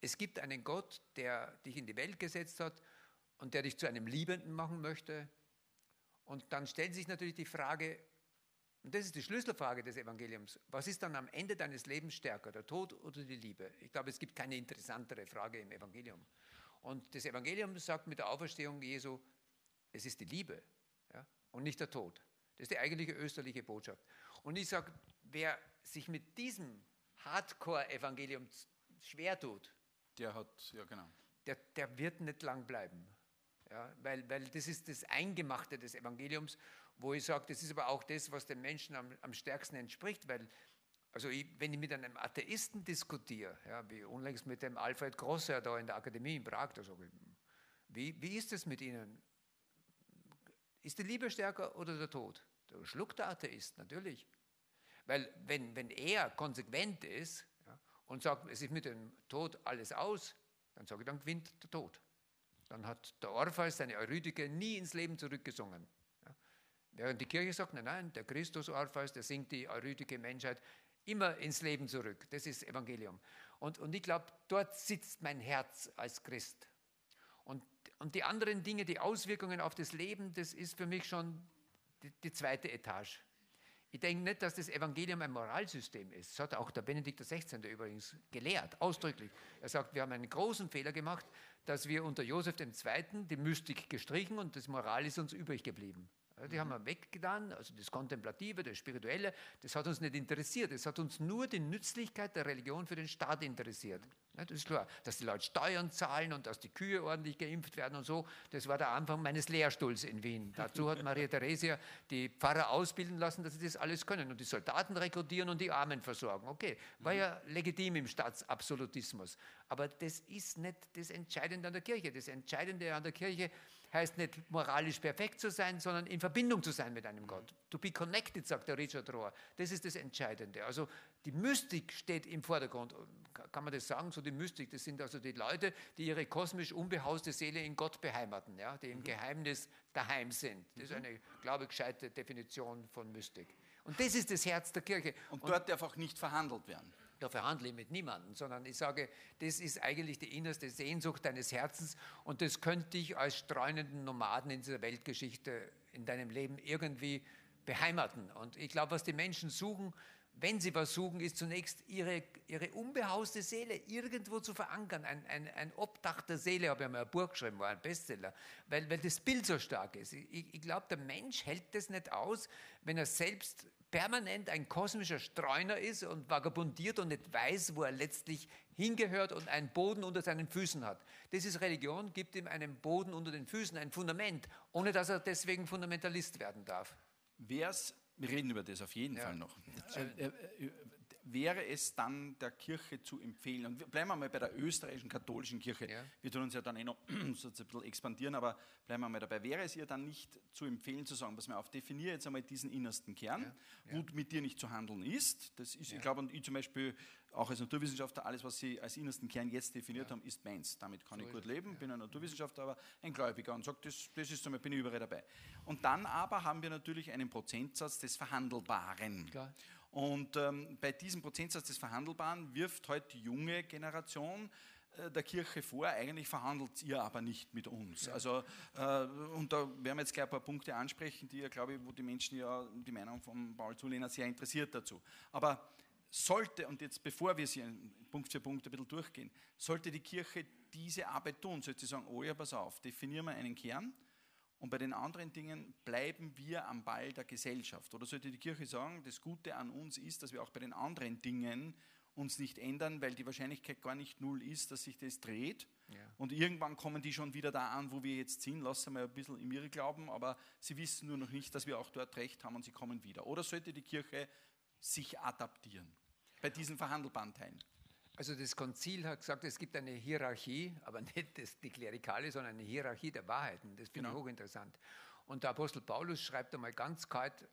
es gibt einen Gott, der dich in die Welt gesetzt hat und der dich zu einem Liebenden machen möchte. Und dann stellt sich natürlich die Frage, und das ist die Schlüsselfrage des Evangeliums, was ist dann am Ende deines Lebens stärker, der Tod oder die Liebe? Ich glaube, es gibt keine interessantere Frage im Evangelium. Und das Evangelium sagt mit der Auferstehung Jesu, es ist die Liebe ja, und nicht der Tod. Das ist die eigentliche österliche Botschaft. Und ich sage, wer sich mit diesem Hardcore-Evangelium schwer tut, der hat, ja genau. Der, der wird nicht lang bleiben. Ja, weil, weil das ist das Eingemachte des Evangeliums, wo ich sage, das ist aber auch das, was den Menschen am, am stärksten entspricht, weil also ich, wenn ich mit einem Atheisten diskutiere, ja, wie unlängst mit dem Alfred Grosser da in der Akademie in Prag, da sage ich, wie, wie ist es mit Ihnen? Ist die Liebe stärker oder der Tod? Da schluckt der Atheist, natürlich. Weil wenn, wenn er konsequent ist ja, und sagt, es ist mit dem Tod alles aus, dann sage ich, dann gewinnt der Tod. Dann hat der Orpheus seine Eurydike nie ins Leben zurückgesungen. Ja. Während die Kirche sagt, nein, nein, der Christus Orpheus, der singt die Eurydike Menschheit immer ins Leben zurück. Das ist Evangelium. Und, und ich glaube, dort sitzt mein Herz als Christ. Und die anderen Dinge, die Auswirkungen auf das Leben, das ist für mich schon die, die zweite Etage. Ich denke nicht, dass das Evangelium ein Moralsystem ist. Das hat auch der Benedikt XVI. übrigens gelehrt, ausdrücklich. Er sagt, wir haben einen großen Fehler gemacht, dass wir unter Josef II. die Mystik gestrichen und das Moral ist uns übrig geblieben. Die haben wir weggetan, also das Kontemplative, das Spirituelle, das hat uns nicht interessiert. Es hat uns nur die Nützlichkeit der Religion für den Staat interessiert. Das ist klar, dass die Leute Steuern zahlen und dass die Kühe ordentlich geimpft werden und so. Das war der Anfang meines Lehrstuhls in Wien. Dazu hat Maria Theresia die Pfarrer ausbilden lassen, dass sie das alles können und die Soldaten rekrutieren und die Armen versorgen. Okay, war ja legitim im Staatsabsolutismus. Aber das ist nicht das Entscheidende an der Kirche. Das Entscheidende an der Kirche heißt nicht moralisch perfekt zu sein, sondern in Verbindung zu sein mit einem Gott. To be connected, sagt der Richard Rohr. Das ist das Entscheidende. Also die Mystik steht im Vordergrund. Kann man das sagen? So die Mystik, das sind also die Leute, die ihre kosmisch unbehauste Seele in Gott beheimaten, ja? die im mhm. Geheimnis daheim sind. Das ist mhm. eine, glaube ich, gescheite Definition von Mystik. Und das ist das Herz der Kirche. Und, Und dort darf auch nicht verhandelt werden da verhandle ich mit niemandem, sondern ich sage, das ist eigentlich die innerste Sehnsucht deines Herzens und das könnte dich als streunenden Nomaden in dieser Weltgeschichte in deinem Leben irgendwie beheimaten. Und ich glaube, was die Menschen suchen, wenn sie was suchen, ist zunächst ihre, ihre unbehauste Seele irgendwo zu verankern. Ein, ein, ein Obdach der Seele, habe ich mal ein Buch geschrieben, war ein Bestseller, weil, weil das Bild so stark ist. Ich, ich glaube, der Mensch hält das nicht aus, wenn er selbst permanent ein kosmischer Streuner ist und vagabundiert und nicht weiß, wo er letztlich hingehört und einen Boden unter seinen Füßen hat. Das ist Religion, gibt ihm einen Boden unter den Füßen, ein Fundament, ohne dass er deswegen Fundamentalist werden darf. Wär's, wir reden über das auf jeden ja. Fall noch. Äh, äh, wäre es dann der Kirche zu empfehlen, und bleiben wir mal bei der österreichischen katholischen Kirche, ja. wir tun uns ja dann eh noch so ein bisschen expandieren, aber bleiben wir mal dabei, wäre es ihr dann nicht zu empfehlen zu sagen, pass mal auf, definiere jetzt einmal diesen innersten Kern, ja. wo mit dir nicht zu handeln ist, das ist, ich glaube, und ich zum Beispiel auch als Naturwissenschaftler, alles, was Sie als innersten Kern jetzt definiert haben, ist meins. Damit kann so ich gut leben, bin ein Naturwissenschaftler, aber ein Gläubiger und sage, das, das ist so, bin ich überall dabei. Und dann aber haben wir natürlich einen Prozentsatz des Verhandelbaren. Klar. Und ähm, bei diesem Prozentsatz des Verhandelbaren wirft heute die junge Generation äh, der Kirche vor, eigentlich verhandelt ihr aber nicht mit uns. Ja. Also, äh, und da werden wir jetzt gleich ein paar Punkte ansprechen, die ja, glaube ich, wo die Menschen ja die Meinung von Paul Zulehner sehr interessiert dazu. Aber sollte, und jetzt bevor wir sie Punkt für Punkt ein bisschen durchgehen, sollte die Kirche diese Arbeit tun, sollte sie sagen, oh ja, pass auf, definieren wir einen Kern, und bei den anderen Dingen bleiben wir am Ball der Gesellschaft. Oder sollte die Kirche sagen, das Gute an uns ist, dass wir auch bei den anderen Dingen uns nicht ändern, weil die Wahrscheinlichkeit gar nicht null ist, dass sich das dreht. Ja. Und irgendwann kommen die schon wieder da an, wo wir jetzt sind. Lassen wir ein bisschen im Irre glauben, aber sie wissen nur noch nicht, dass wir auch dort recht haben und sie kommen wieder. Oder sollte die Kirche sich adaptieren bei diesen verhandelbaren Teilen? Also das Konzil hat gesagt, es gibt eine Hierarchie, aber nicht das, die klerikale, sondern eine Hierarchie der Wahrheiten. Das finde genau. ich hochinteressant. Und der Apostel Paulus schreibt einmal ganz kalt,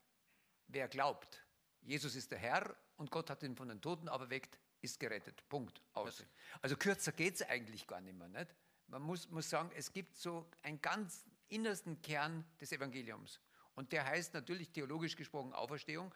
wer glaubt, Jesus ist der Herr und Gott hat ihn von den Toten auferweckt, ist gerettet. Punkt. Aus. Also kürzer geht es eigentlich gar nicht mehr. Nicht? Man muss, muss sagen, es gibt so einen ganz innersten Kern des Evangeliums. Und der heißt natürlich theologisch gesprochen Auferstehung,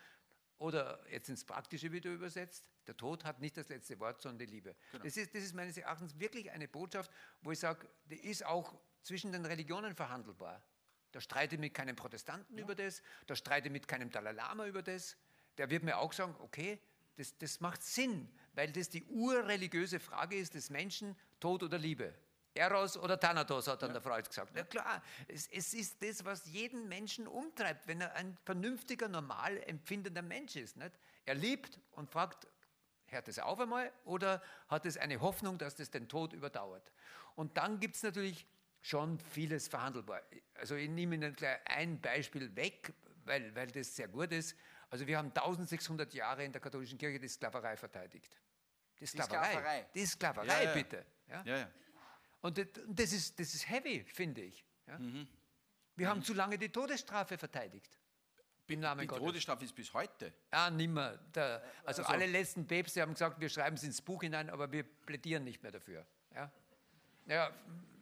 oder jetzt ins Praktische wieder übersetzt, der Tod hat nicht das letzte Wort, sondern die Liebe. Genau. Das, ist, das ist meines Erachtens wirklich eine Botschaft, wo ich sage, die ist auch zwischen den Religionen verhandelbar. Da streite ich mit keinem Protestanten ja. über das, da streite ich mit keinem Dalai Lama über das. Der wird mir auch sagen, okay, das, das macht Sinn, weil das die urreligiöse Frage ist des Menschen, Tod oder Liebe. Eros oder Thanatos, hat dann ja. der Freud gesagt. Na klar, es, es, ist das, was jeden Menschen umtreibt, wenn er ein vernünftiger, normal empfindender Mensch ist. Nicht? Er liebt und fragt, hört es auf einmal oder hat es eine Hoffnung, dass das den Tod überdauert? Und dann gibt es natürlich schon vieles verhandelbar. Also ich nehme Ihnen gleich ein Beispiel weg, weil, weil das sehr gut ist. Also wir haben 1600 Jahre in der katholischen Kirche die Sklaverei verteidigt. Die Sklaverei. Die Sklaverei, die Sklaverei ja, ja. bitte. Ja? Ja, und das ist, das ist heavy, finde ich. Mhm. Wir mhm. haben zu lange die Todesstrafe verteidigt. Im Namen die Gottes. Todesstrafe ist bis heute. Ah, nimmer. Der, also, also, alle letzten Päpste haben gesagt, wir schreiben es ins Buch hinein, aber wir plädieren nicht mehr dafür. Ja? Ja,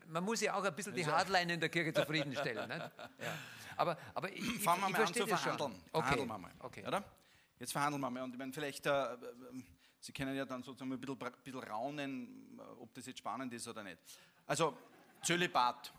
man muss ja auch ein bisschen die also- Hardline in der Kirche zufriedenstellen. Ja. Aber, aber ich, Fangen wir mal an zu verhandeln. Okay. Verhandeln wir mal. Okay. Oder? Jetzt verhandeln wir mal. Und ich meine, vielleicht, äh, Sie können ja dann sozusagen ein bisschen, bisschen raunen, ob das jetzt spannend ist oder nicht. Also Zölibat.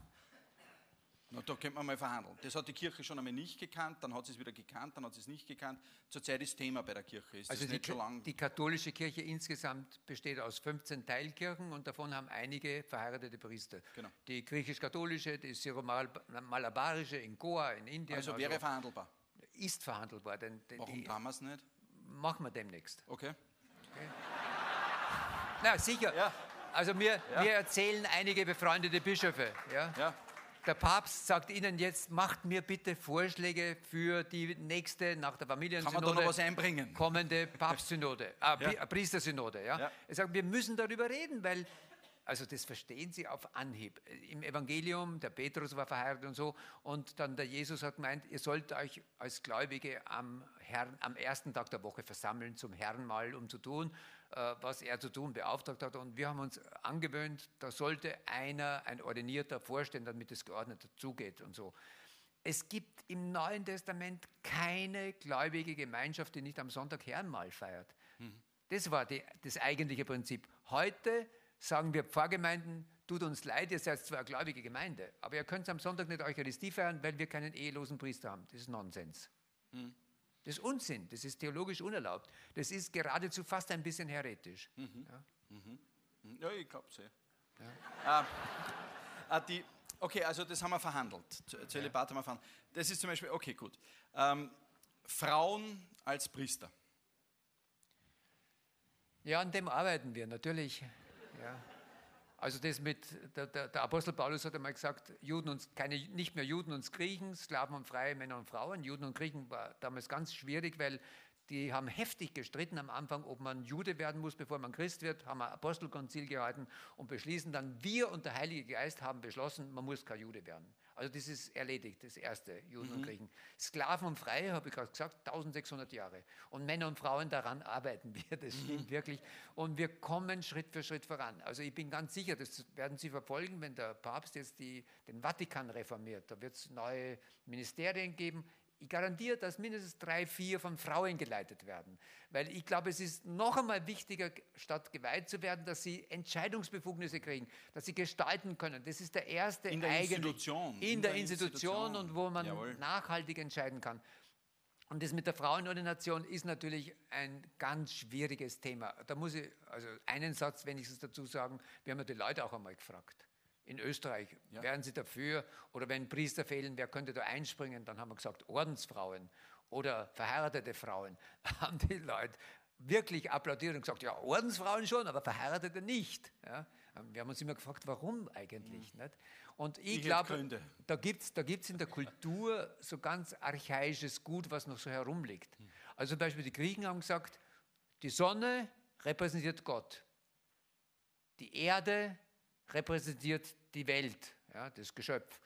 Na, da könnte man mal verhandeln. Das hat die Kirche schon einmal nicht gekannt, dann hat sie es wieder gekannt, dann hat sie es nicht gekannt. Zurzeit ist Thema bei der Kirche. Ist Also die, lang? die katholische Kirche insgesamt besteht aus 15 Teilkirchen und davon haben einige verheiratete Priester. Genau. Die griechisch-katholische, die syro-malabarische in Goa, in Indien. Also wäre verhandelbar. ist verhandelbar. Denn, Warum die, man es nicht? machen wir demnächst. Okay. Na, sicher. Ja. Also mir, Ja. mir erzählen einige befreundete Bischöfe. Ja? Ja. Der Papst sagt ihnen jetzt, macht mir bitte Vorschläge für die nächste, nach der Familiensynode, kommende Papstsynode, äh, Ja. Priestersynode. Ja? Ja. Er sagt, wir müssen darüber reden, weil, also das verstehen Sie auf Anhieb. Im Evangelium, der Petrus war verheiratet und so, und dann der Jesus hat gemeint, ihr sollt euch als Gläubige am, Herrn, am ersten Tag der Woche versammeln zum Herrenmahl, um zu tun, was er zu tun beauftragt hat. Und wir haben uns angewöhnt, da sollte einer, ein Ordinierter, vorstehen, damit es geordnet zugeht und so. Es gibt im Neuen Testament keine gläubige Gemeinschaft, die nicht am Sonntag Herrenmahl feiert. Das war die, das eigentliche Prinzip. Heute sagen wir Pfarrgemeinden, tut uns leid, ihr seid zwar eine gläubige Gemeinde, aber ihr könnt am Sonntag nicht Eucharistie feiern, weil wir keinen ehelosen Priester haben. Das ist Nonsens. Das ist Unsinn, das ist theologisch unerlaubt. Das ist geradezu fast ein bisschen heretisch. Ja. Ja, ich glaube es. Ja. Ähm, äh, die, okay, also das haben wir verhandelt. Zölibat haben wir verhandelt. Das ist zum Beispiel, okay, gut. Ähm, Frauen als Priester. Ja, an dem arbeiten wir natürlich. Ja. Also das mit, der, der, der Apostel Paulus hat einmal gesagt, Juden und, keine, nicht mehr Juden und Griechen, Sklaven und freie Männer und Frauen. Juden und Griechen war damals ganz schwierig, weil die haben heftig gestritten am Anfang, ob man Jude werden muss, bevor man Christ wird, haben ein Apostelkonzil gehalten und beschließen dann, wir und der Heilige Geist haben beschlossen, man muss kein Jude werden. Also das ist erledigt, das erste, Juden und Griechen. Sklaven und Freie, habe ich gerade gesagt, 1600 Jahre. Und Männer und Frauen, daran arbeiten wir, das stimmt wirklich. Und wir kommen Schritt für Schritt voran. Also ich bin ganz sicher, das werden Sie verfolgen, wenn der Papst jetzt die, den Vatikan reformiert. Da wird es neue Ministerien geben. Ich garantiere, dass mindestens drei, vier von Frauen geleitet werden. Weil ich glaube, es ist noch einmal wichtiger, statt geweiht zu werden, dass sie Entscheidungsbefugnisse kriegen, dass sie gestalten können. Das ist der erste In der Institution. In, der, Institution, und wo man Jawohl. nachhaltig entscheiden kann. Und das mit der Frauenordination ist natürlich ein ganz schwieriges Thema. Da muss ich also einen Satz wenigstens dazu sagen. Wir haben ja die Leute auch einmal gefragt. In Österreich, Ja. wären sie dafür? Oder wenn Priester fehlen, wer könnte da einspringen? Dann haben wir gesagt, Ordensfrauen oder verheiratete Frauen. Haben die Leute wirklich applaudiert und gesagt, ja, Ordensfrauen schon, aber Verheiratete nicht. Ja? Wir haben uns immer gefragt, warum eigentlich? Nicht? Und ich, Ich glaube, da gibt es da gibt's in der Kultur so ganz archaisches Gut, was noch so herumliegt. Also zum Beispiel die Griechen haben gesagt, die Sonne repräsentiert Gott. Die Erde repräsentiert die Welt, ja, das Geschöpf.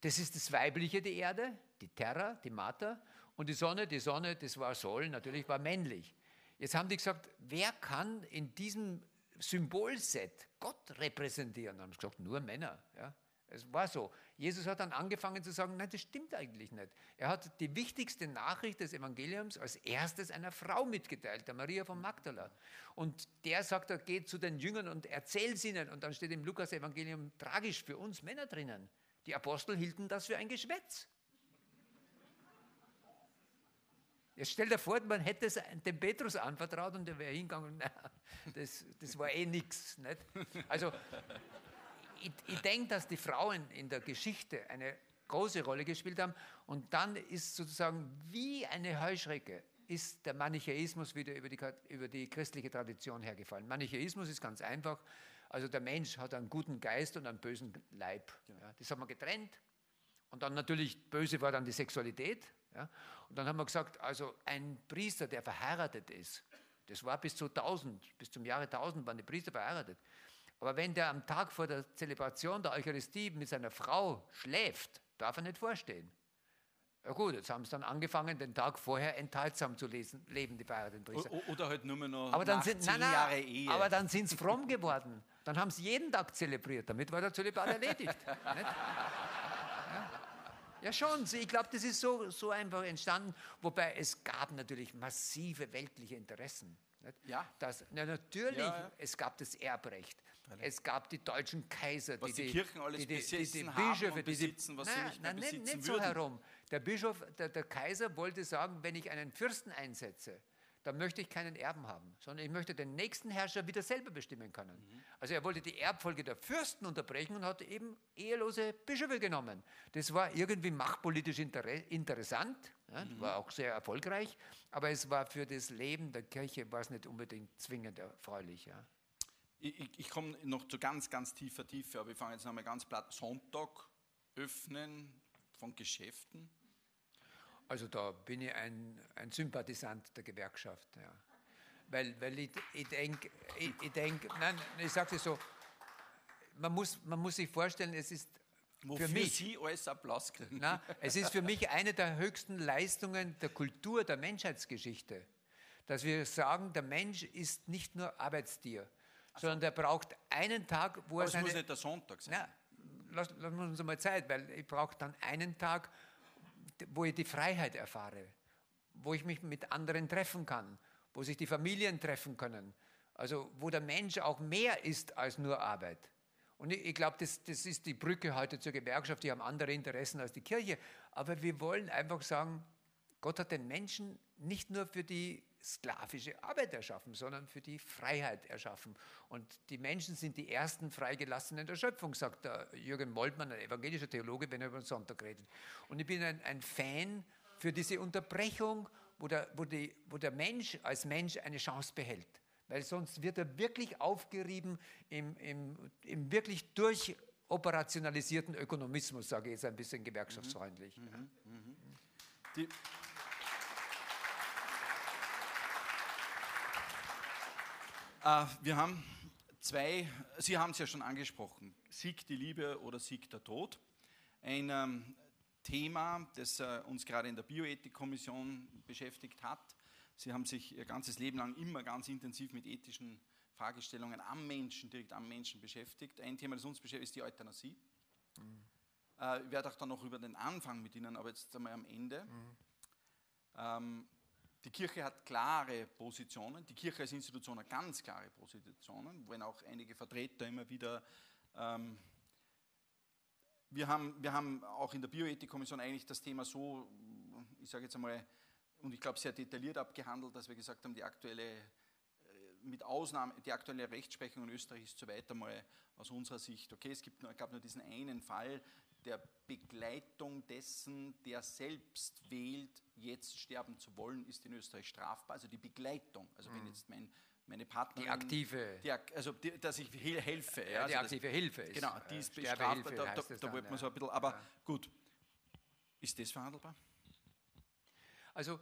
Das ist das Weibliche, die Erde, die Terra, die Mater. Und die Sonne, die Sonne, das war Sol, natürlich war männlich. Jetzt haben die gesagt, wer kann in diesem Symbolset Gott repräsentieren? Haben sie gesagt, nur Männer. Ja. Es war so. Jesus hat dann angefangen zu sagen, nein, das stimmt eigentlich nicht. Er hat die wichtigste Nachricht des Evangeliums als erstes einer Frau mitgeteilt, der Maria von Magdala. Und der sagt, er geht zu den Jüngern und erzählt ihnen. Und dann steht im Lukas-Evangelium tragisch für uns Männer drinnen. Die Apostel hielten das für ein Geschwätz. Jetzt stell dir vor, man hätte es dem Petrus anvertraut und der wäre hingegangen, na, das, das war eh nichts. Also, ich, ich denke, dass die Frauen in der Geschichte eine große Rolle gespielt haben und dann ist sozusagen wie eine Heuschrecke ist der Manichäismus wieder über die, über die christliche Tradition hergefallen. Manichäismus ist ganz einfach, also der Mensch hat einen guten Geist und einen bösen Leib. Ja, das haben wir getrennt und dann natürlich, böse war dann die Sexualität. Ja? Und dann haben wir gesagt, also ein Priester, der verheiratet ist, das war bis zu 1000, bis zum Jahre 1000 waren die Priester verheiratet. Aber wenn der am Tag vor der Zelebration der Eucharistie mit seiner Frau schläft, darf er nicht vorstehen. Ja gut, jetzt haben sie dann angefangen, den Tag vorher enthaltsam zu lesen, leben, die verheirateten Priester. Oder halt nur mehr noch Aber dann sind, zehn nein, nein, Jahre Ehe. aber dann sind sie fromm geworden. Dann haben sie jeden Tag zelebriert. Damit war der Zölibat erledigt. ja schon, ich glaube, das ist so, so einfach entstanden. Wobei es gab natürlich massive weltliche Interessen. Nicht? Ja. Das, na, natürlich, Ja, ja. es gab das Erbrecht. Es gab die deutschen Kaiser, Was die die Kirchen alles die, die, die, die Bischöfe, sie- besitzen, was sie Nein, nicht mehr nein, besitzen nicht so würden. herum. Der Bischof, der, der Kaiser wollte sagen, wenn ich einen Fürsten einsetze, dann möchte ich keinen Erben haben, sondern ich möchte den nächsten Herrscher wieder selber bestimmen können. Mhm. Also er wollte die Erbfolge der Fürsten unterbrechen und hat eben ehelose Bischöfe genommen. Das war irgendwie machtpolitisch inter interessant, ja, Mhm. war auch sehr erfolgreich, aber es war für das Leben der Kirche war es nicht unbedingt zwingend erfreulich. Ja. Ich, ich, komme noch zu ganz, ganz tiefer Tiefe, aber ich fange jetzt nochmal ganz platt. Sonntag öffnen von Geschäften. Also da bin ich ein, ein Sympathisant der Gewerkschaft. Ja. Weil, weil ich, ich denke, ich, ich denk, nein, ich sage es so, man muss, man muss sich vorstellen, es ist Wofür für mich, Sie alles Applaus kriegen. na, es ist für mich eine der höchsten Leistungen der Kultur, der Menschheitsgeschichte, dass wir sagen, der Mensch ist nicht nur Arbeitstier, sondern der braucht einen Tag, wo aber er es seine, muss nicht der Sonntag sein. na, lass, wir uns mal Zeit, weil ich brauche dann einen Tag, wo ich die Freiheit erfahre, wo ich mich mit anderen treffen kann, wo sich die Familien treffen können. Also wo der Mensch auch mehr ist als nur Arbeit. Und ich, ich glaube, das, das ist die Brücke heute zur Gewerkschaft, die haben andere Interessen als die Kirche. Aber wir wollen einfach sagen, Gott hat den Menschen nicht nur für die sklavische Arbeit erschaffen, sondern für die Freiheit erschaffen. Und die Menschen sind die ersten Freigelassenen der Schöpfung, sagt der Jürgen Moltmann, ein evangelischer Theologe, wenn er über den Sonntag redet. Und ich bin ein, ein Fan für diese Unterbrechung, wo der, wo, die, wo der Mensch als Mensch eine Chance behält. Weil sonst wird er wirklich aufgerieben im, im, im wirklich durchoperationalisierten Ökonomismus, sage ich jetzt ein bisschen gewerkschaftsfreundlich. Die, äh, wir haben zwei, Sie haben es ja schon angesprochen, Sieg die Liebe oder Sieg der Tod. Ein ähm, Thema, das äh, uns gerade in der Bioethikkommission beschäftigt hat. Sie haben sich Ihr ganzes Leben lang immer ganz intensiv mit ethischen Fragestellungen am Menschen, direkt am Menschen beschäftigt. Ein Thema, das uns beschäftigt, ist die Euthanasie. Äh, ich werde auch dann noch über den Anfang mit Ihnen, aber jetzt einmal am Ende. Ähm, die Kirche hat klare Positionen, die Kirche als Institution hat ganz klare Positionen, wenn auch einige Vertreter immer wieder. Ähm, wir, haben, wir haben auch in der Bioethikkommission eigentlich das Thema so, ich sage jetzt einmal, und ich glaube sehr detailliert abgehandelt, dass wir gesagt haben, die aktuelle, äh, mit Ausnahme, die aktuelle Rechtsprechung in Österreich ist soweit einmal aus unserer Sicht okay. Es gibt gab nur diesen einen Fall der Begleitung dessen, der selbst wählt, jetzt sterben zu wollen, ist in Österreich strafbar. Also die Begleitung. Also wenn jetzt mein, meine Partnerin... Die aktive- Die, also die, dass ich hel- helfe. Ja, also die das- aktive Hilfe ist. Genau, die äh, ist bestrafbar. Da, da, da wollte man so ein bisschen... Aber Ja. gut, ist das verhandelbar? Also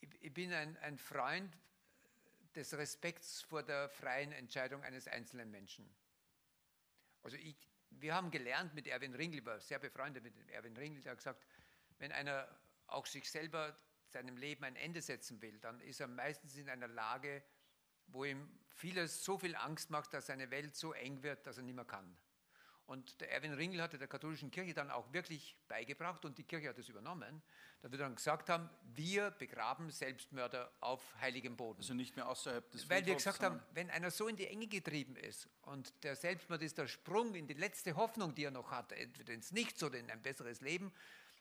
ich, ich bin ein, ein Freund des Respekts vor der freien Entscheidung eines einzelnen Menschen. Also ich, wir haben gelernt mit Erwin Ringel, war sehr befreundet mit Erwin Ringel, der hat gesagt, wenn einer auch sich selber seinem Leben ein Ende setzen will, dann ist er meistens in einer Lage, wo ihm vieles so viel Angst macht, dass seine Welt so eng wird, dass er nicht mehr kann. Und der Erwin Ringel hatte der katholischen Kirche dann auch wirklich beigebracht und die Kirche hat es übernommen, dass wir dann gesagt haben, wir begraben Selbstmörder auf heiligem Boden. Also nicht mehr außerhalb des Weil wir gesagt haben, wenn einer so in die Enge getrieben ist und der Selbstmord ist der Sprung in die letzte Hoffnung, die er noch hat, entweder ins Nichts oder in ein besseres Leben,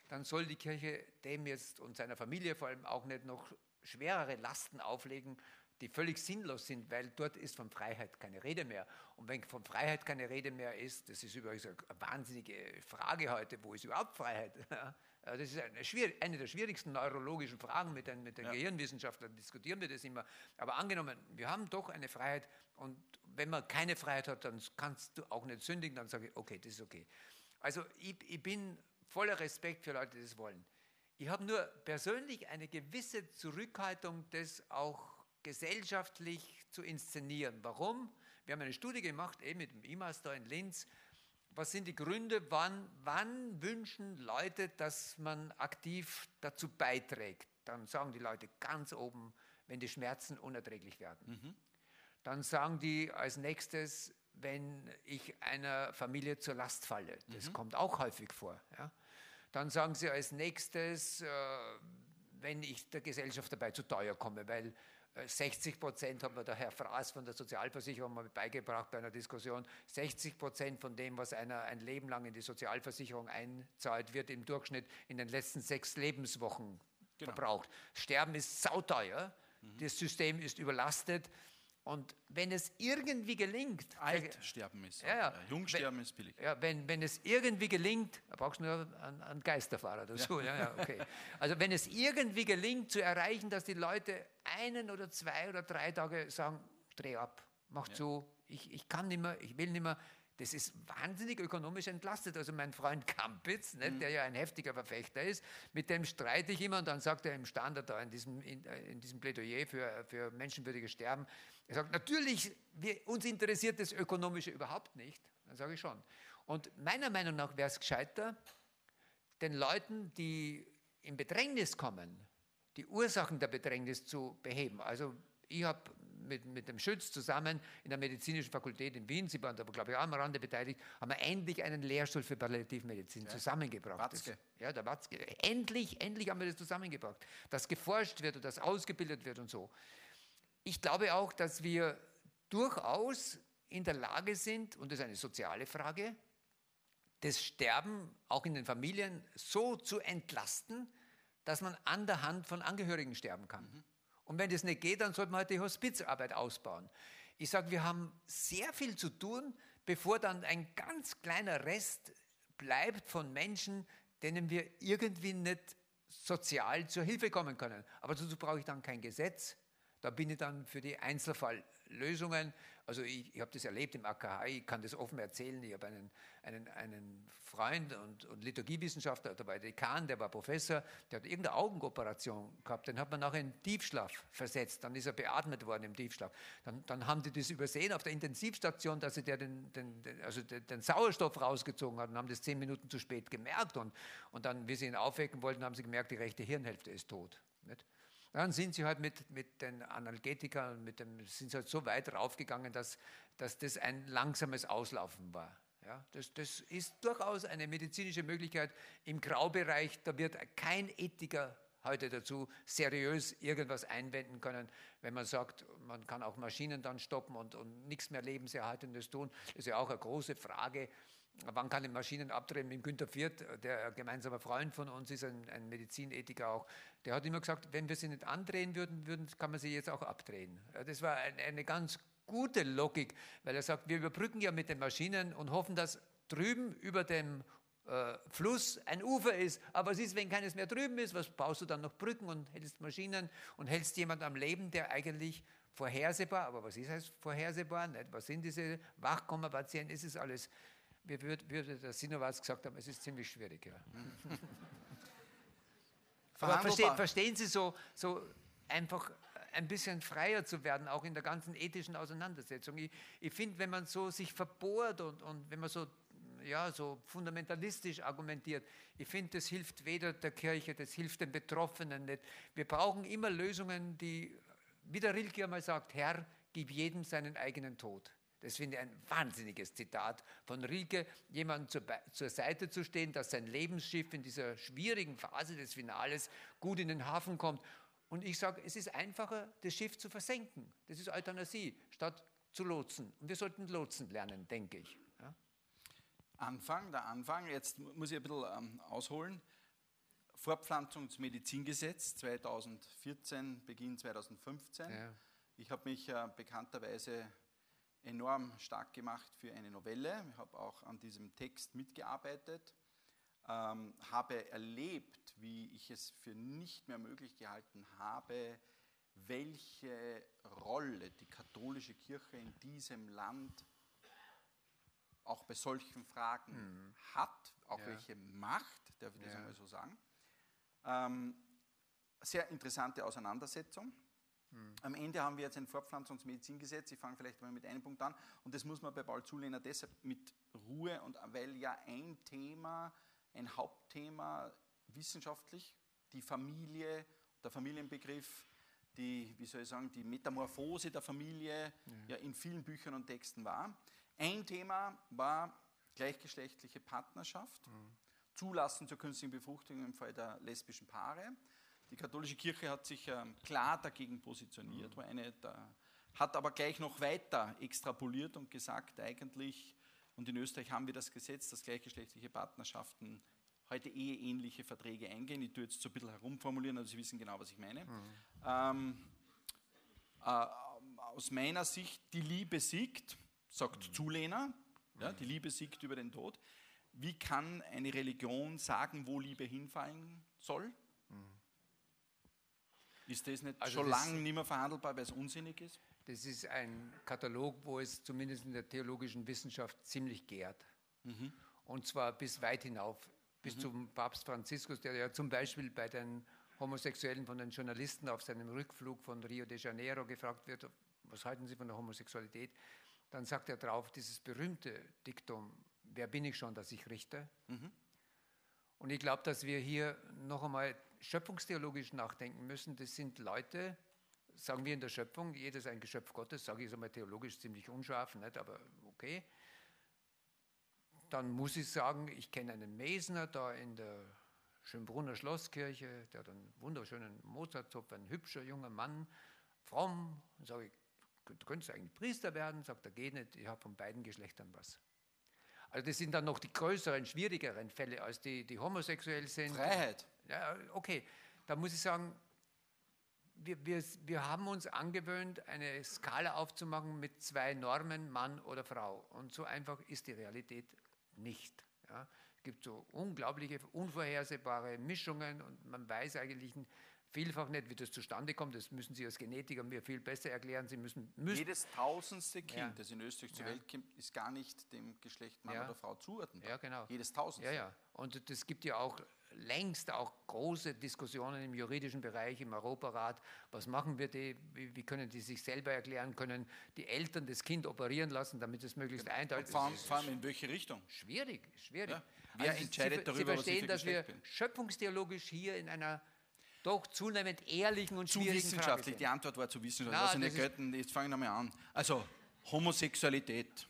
dann soll die Kirche dem jetzt und seiner Familie vor allem auch nicht noch schwerere Lasten auflegen, die völlig sinnlos sind, weil dort ist von Freiheit keine Rede mehr. Und wenn von Freiheit keine Rede mehr ist, das ist übrigens eine wahnsinnige Frage heute, wo ist überhaupt Freiheit? Das ist eine, eine der schwierigsten neurologischen Fragen mit den, mit den Ja. Gehirnwissenschaftlern, diskutieren wir das immer. Aber angenommen, wir haben doch eine Freiheit und wenn man keine Freiheit hat, dann kannst du auch nicht sündigen, dann sage ich, okay, das ist okay. Also ich, ich bin voller Respekt für Leute, die das wollen. Ich habe nur persönlich eine gewisse Zurückhaltung, das auch gesellschaftlich zu inszenieren. Warum? Wir haben eine Studie gemacht, eben mit dem E-Master in Linz. Was sind die Gründe, wann, wann wünschen Leute, dass man aktiv dazu beiträgt? Dann sagen die Leute ganz oben, wenn die Schmerzen unerträglich werden. Dann sagen die als nächstes, wenn ich einer Familie zur Last falle. Das kommt auch häufig vor. Ja? Dann sagen sie als nächstes, äh, wenn ich der Gesellschaft dabei zu teuer komme, weil 60 Prozent hat mir der Herr Fraß von der Sozialversicherung mal beigebracht bei einer Diskussion. 60 Prozent von dem, was einer ein Leben lang in die Sozialversicherung einzahlt, wird im Durchschnitt in den letzten sechs Lebenswochen genau. verbraucht. Sterben ist sauteuer. Mhm. Das System ist überlastet. Und wenn es irgendwie gelingt. Alt sterben ist. Ja, ja. Jung sterben ist billig. Ja, wenn, wenn es irgendwie gelingt, da brauchst du nur einen, einen Geisterfahrer dazu. Ja. Ja, okay. Also wenn es irgendwie gelingt zu erreichen, dass die Leute einen oder zwei oder drei Tage sagen, dreh ab, mach zu, ich, ich kann nicht mehr, ich will nicht mehr, das ist wahnsinnig ökonomisch entlastet. Also mein Freund Kampitz, nicht, mhm. der ja ein heftiger Verfechter ist, mit dem streite ich immer und dann sagt er im Standard da in diesem, in, äh, in diesem Plädoyer für, für menschenwürdiges Sterben, er sagt, natürlich, wir, uns interessiert das Ökonomische überhaupt nicht. Dann sage ich schon. Und meiner Meinung nach wäre es gescheiter, den Leuten, die in Bedrängnis kommen, die Ursachen der Bedrängnis zu beheben. Also ich habe mit, mit dem Schütz zusammen in der medizinischen Fakultät in Wien, Sie waren da, glaube ich, auch am Rande beteiligt, haben wir endlich einen Lehrstuhl für Palliativmedizin ja. zusammengebracht. Watzke. Das, ja, der Watzke. Endlich, endlich haben wir das zusammengebracht. Dass geforscht wird und dass ausgebildet wird und so. Ich glaube auch, dass wir durchaus in der Lage sind, und das ist eine soziale Frage, das Sterben auch in den Familien so zu entlasten, dass man an der Hand von Angehörigen sterben kann. Mhm. Und wenn das nicht geht, dann sollte man halt die Hospizarbeit ausbauen. Ich sage, wir haben sehr viel zu tun, bevor dann ein ganz kleiner Rest bleibt von Menschen, denen wir irgendwie nicht sozial zur Hilfe kommen können. Aber dazu brauche ich dann kein Gesetz. Da bin ich dann für die Einzelfalllösungen. Also ich, ich habe das erlebt im AKH, ich kann das offen erzählen. Ich habe einen, einen, einen Freund und, und Liturgiewissenschaftler, der war Dekan, der war Professor, der hat irgendeine Augenoperation gehabt, den hat man nachher in Tiefschlaf versetzt, dann ist er beatmet worden im Tiefschlaf. Dann, dann haben die das übersehen auf der Intensivstation, dass sie der den, den, den, also den, Sauerstoff rausgezogen hat und haben das zehn Minuten zu spät gemerkt. Und, und dann, wie sie ihn aufwecken wollten, haben sie gemerkt, die rechte Hirnhälfte ist tot. Nicht? Dann sind sie halt mit, mit den Analgetikern, mit dem, sind sie halt so weit raufgegangen, dass, dass das ein langsames Auslaufen war. Ja, das, das ist durchaus eine medizinische Möglichkeit im Graubereich. Da wird kein Ethiker heute dazu seriös irgendwas einwenden können, wenn man sagt, man kann auch Maschinen dann stoppen und, und nichts mehr Lebenserhaltendes tun. Das ist ja auch eine große Frage. Wann kann die Maschinen abdrehen? Mit Günter Viert, der gemeinsame Freund von uns ist, ein, ein Medizinethiker auch, der hat immer gesagt, wenn wir sie nicht andrehen würden, würden kann man sie jetzt auch abdrehen. Das war eine, eine ganz gute Logik, weil er sagt, wir überbrücken ja mit den Maschinen und hoffen, dass drüben über dem äh, Fluss ein Ufer ist. Aber was ist, wenn keines mehr drüben ist? Was baust du dann noch Brücken und hältst Maschinen und hältst jemand am Leben, der eigentlich vorhersehbar, aber was ist heißt vorhersehbar? Nicht? Was sind diese Wachkommapatienten? Ist es alles wie würde der Sinowatz gesagt haben, es ist ziemlich schwierig. Ja. Aber verstehen, verstehen Sie so, so einfach ein bisschen freier zu werden, auch in der ganzen ethischen Auseinandersetzung. Ich, ich finde, wenn man so sich verbohrt und, und wenn man so, ja, so fundamentalistisch argumentiert, ich finde, das hilft weder der Kirche, das hilft den Betroffenen nicht. Wir brauchen immer Lösungen, die, wie der Rilke einmal sagt, Herr, gib jedem seinen eigenen Tod. Das finde ich ein wahnsinniges Zitat von Rilke, jemandem zur, zur, Seite zu stehen, dass sein Lebensschiff in dieser schwierigen Phase des Finales gut in den Hafen kommt. Und ich sage, es ist einfacher, das Schiff zu versenken. Das ist Euthanasie, statt zu lotsen. Und wir sollten lotsen lernen, denke ich. Ja? Anfang, der Anfang, jetzt muss ich ein bisschen ähm, ausholen. Fortpflanzungsmedizingesetz 2014, Beginn 2015. Ja. Ich habe mich äh, bekannterweise enorm stark gemacht für eine Novelle. Ich habe auch an diesem Text mitgearbeitet, ähm, habe erlebt, wie ich es für nicht mehr möglich gehalten habe, welche Rolle die katholische Kirche in diesem Land auch bei solchen Fragen mhm. hat, auch ja. welche Macht, darf ich das ja. einmal so sagen. Ähm, sehr interessante Auseinandersetzung. Mhm. Am Ende haben wir jetzt ein Fortpflanzungsmedizingesetz. Ich fange vielleicht mal mit einem Punkt an. Und das muss man bei Paul Zulehner deshalb mit Ruhe und weil ja ein Thema, ein Hauptthema wissenschaftlich, die Familie, der Familienbegriff, die, wie soll ich sagen, die Metamorphose der Familie mhm. ja in vielen Büchern und Texten war. Ein Thema war gleichgeschlechtliche Partnerschaft, mhm. Zulassen zur künstlichen Befruchtung im Fall der lesbischen Paare. Die katholische Kirche hat sich ähm, klar dagegen positioniert, war eine der, hat aber gleich noch weiter extrapoliert und gesagt, eigentlich, und in Österreich haben wir das Gesetz, dass gleichgeschlechtliche Partnerschaften heute eheähnliche Verträge eingehen. Ich tue jetzt so ein bisschen herumformulieren, also Sie wissen genau, was ich meine. Mhm. Ähm, äh, aus meiner Sicht, die Liebe siegt, sagt mhm. Zulehner, ja, die Liebe siegt über den Tod. Wie kann eine Religion sagen, wo Liebe hinfallen soll? Ist das nicht also schon lange nicht mehr verhandelbar, weil es unsinnig ist? Das ist ein Katalog, wo es zumindest in der theologischen Wissenschaft ziemlich gärt. Mhm. Und zwar bis weit hinauf, bis mhm. zum Papst Franziskus, der ja zum Beispiel bei den Homosexuellen von den Journalisten auf seinem Rückflug von Rio de Janeiro gefragt wird, was halten Sie von der Homosexualität? Dann sagt er drauf, dieses berühmte Diktum, wer bin ich schon, dass ich richte? Mhm. Und ich glaube, dass wir hier noch einmal schöpfungstheologisch nachdenken müssen. Das sind Leute, sagen wir in der Schöpfung, jeder ist ein Geschöpf Gottes, sage ich es einmal theologisch ziemlich unscharf, nicht? aber okay. Dann muss ich sagen, ich kenne einen Mesner da in der Schönbrunner Schlosskirche, der hat einen wunderschönen Mozartzopf, ein hübscher junger Mann, fromm. Sage ich, du könntest eigentlich Priester werden, sagt er, geht nicht, ich habe von beiden Geschlechtern was. Also das sind dann noch die größeren, schwierigeren Fälle, als die, die homosexuell sind. Freiheit. Okay. Da muss ich sagen, wir, wir, wir haben uns angewöhnt, eine Skala aufzumachen mit zwei Normen, Mann oder Frau. Und so einfach ist die Realität nicht. Ja. Es gibt so unglaubliche, unvorhersehbare Mischungen und man weiß eigentlich vielfach nicht, wie das zustande kommt. Das müssen Sie als Genetiker mir viel besser erklären. Sie müssen, müssen Jedes tausendste Kind, ja. das in Österreich zur ja. Welt kommt, ist gar nicht dem Geschlecht Mann ja. oder Frau zuordnenbar. Ja, genau. Jedes tausendste. Ja, ja. Und es gibt ja auch längst auch große Diskussionen im juridischen Bereich, im Europarat. Was machen wir die? Wie, können die sich selber erklären? Können die Eltern das Kind operieren lassen, damit es möglichst eindeutig ist? Vor allem in welche Richtung? Schwierig, schwierig. Ja. Wer also entscheidet Sie, darüber, Sie verstehen, dass wir bin? schöpfungstheologisch hier in einer doch zunehmend ehrlichen und zu schwierigen wissenschaftlich. Frage Die Antwort war zu wissenschaftlich. also nicht gelten, jetzt fangen wir mal an. Also Homosexualität.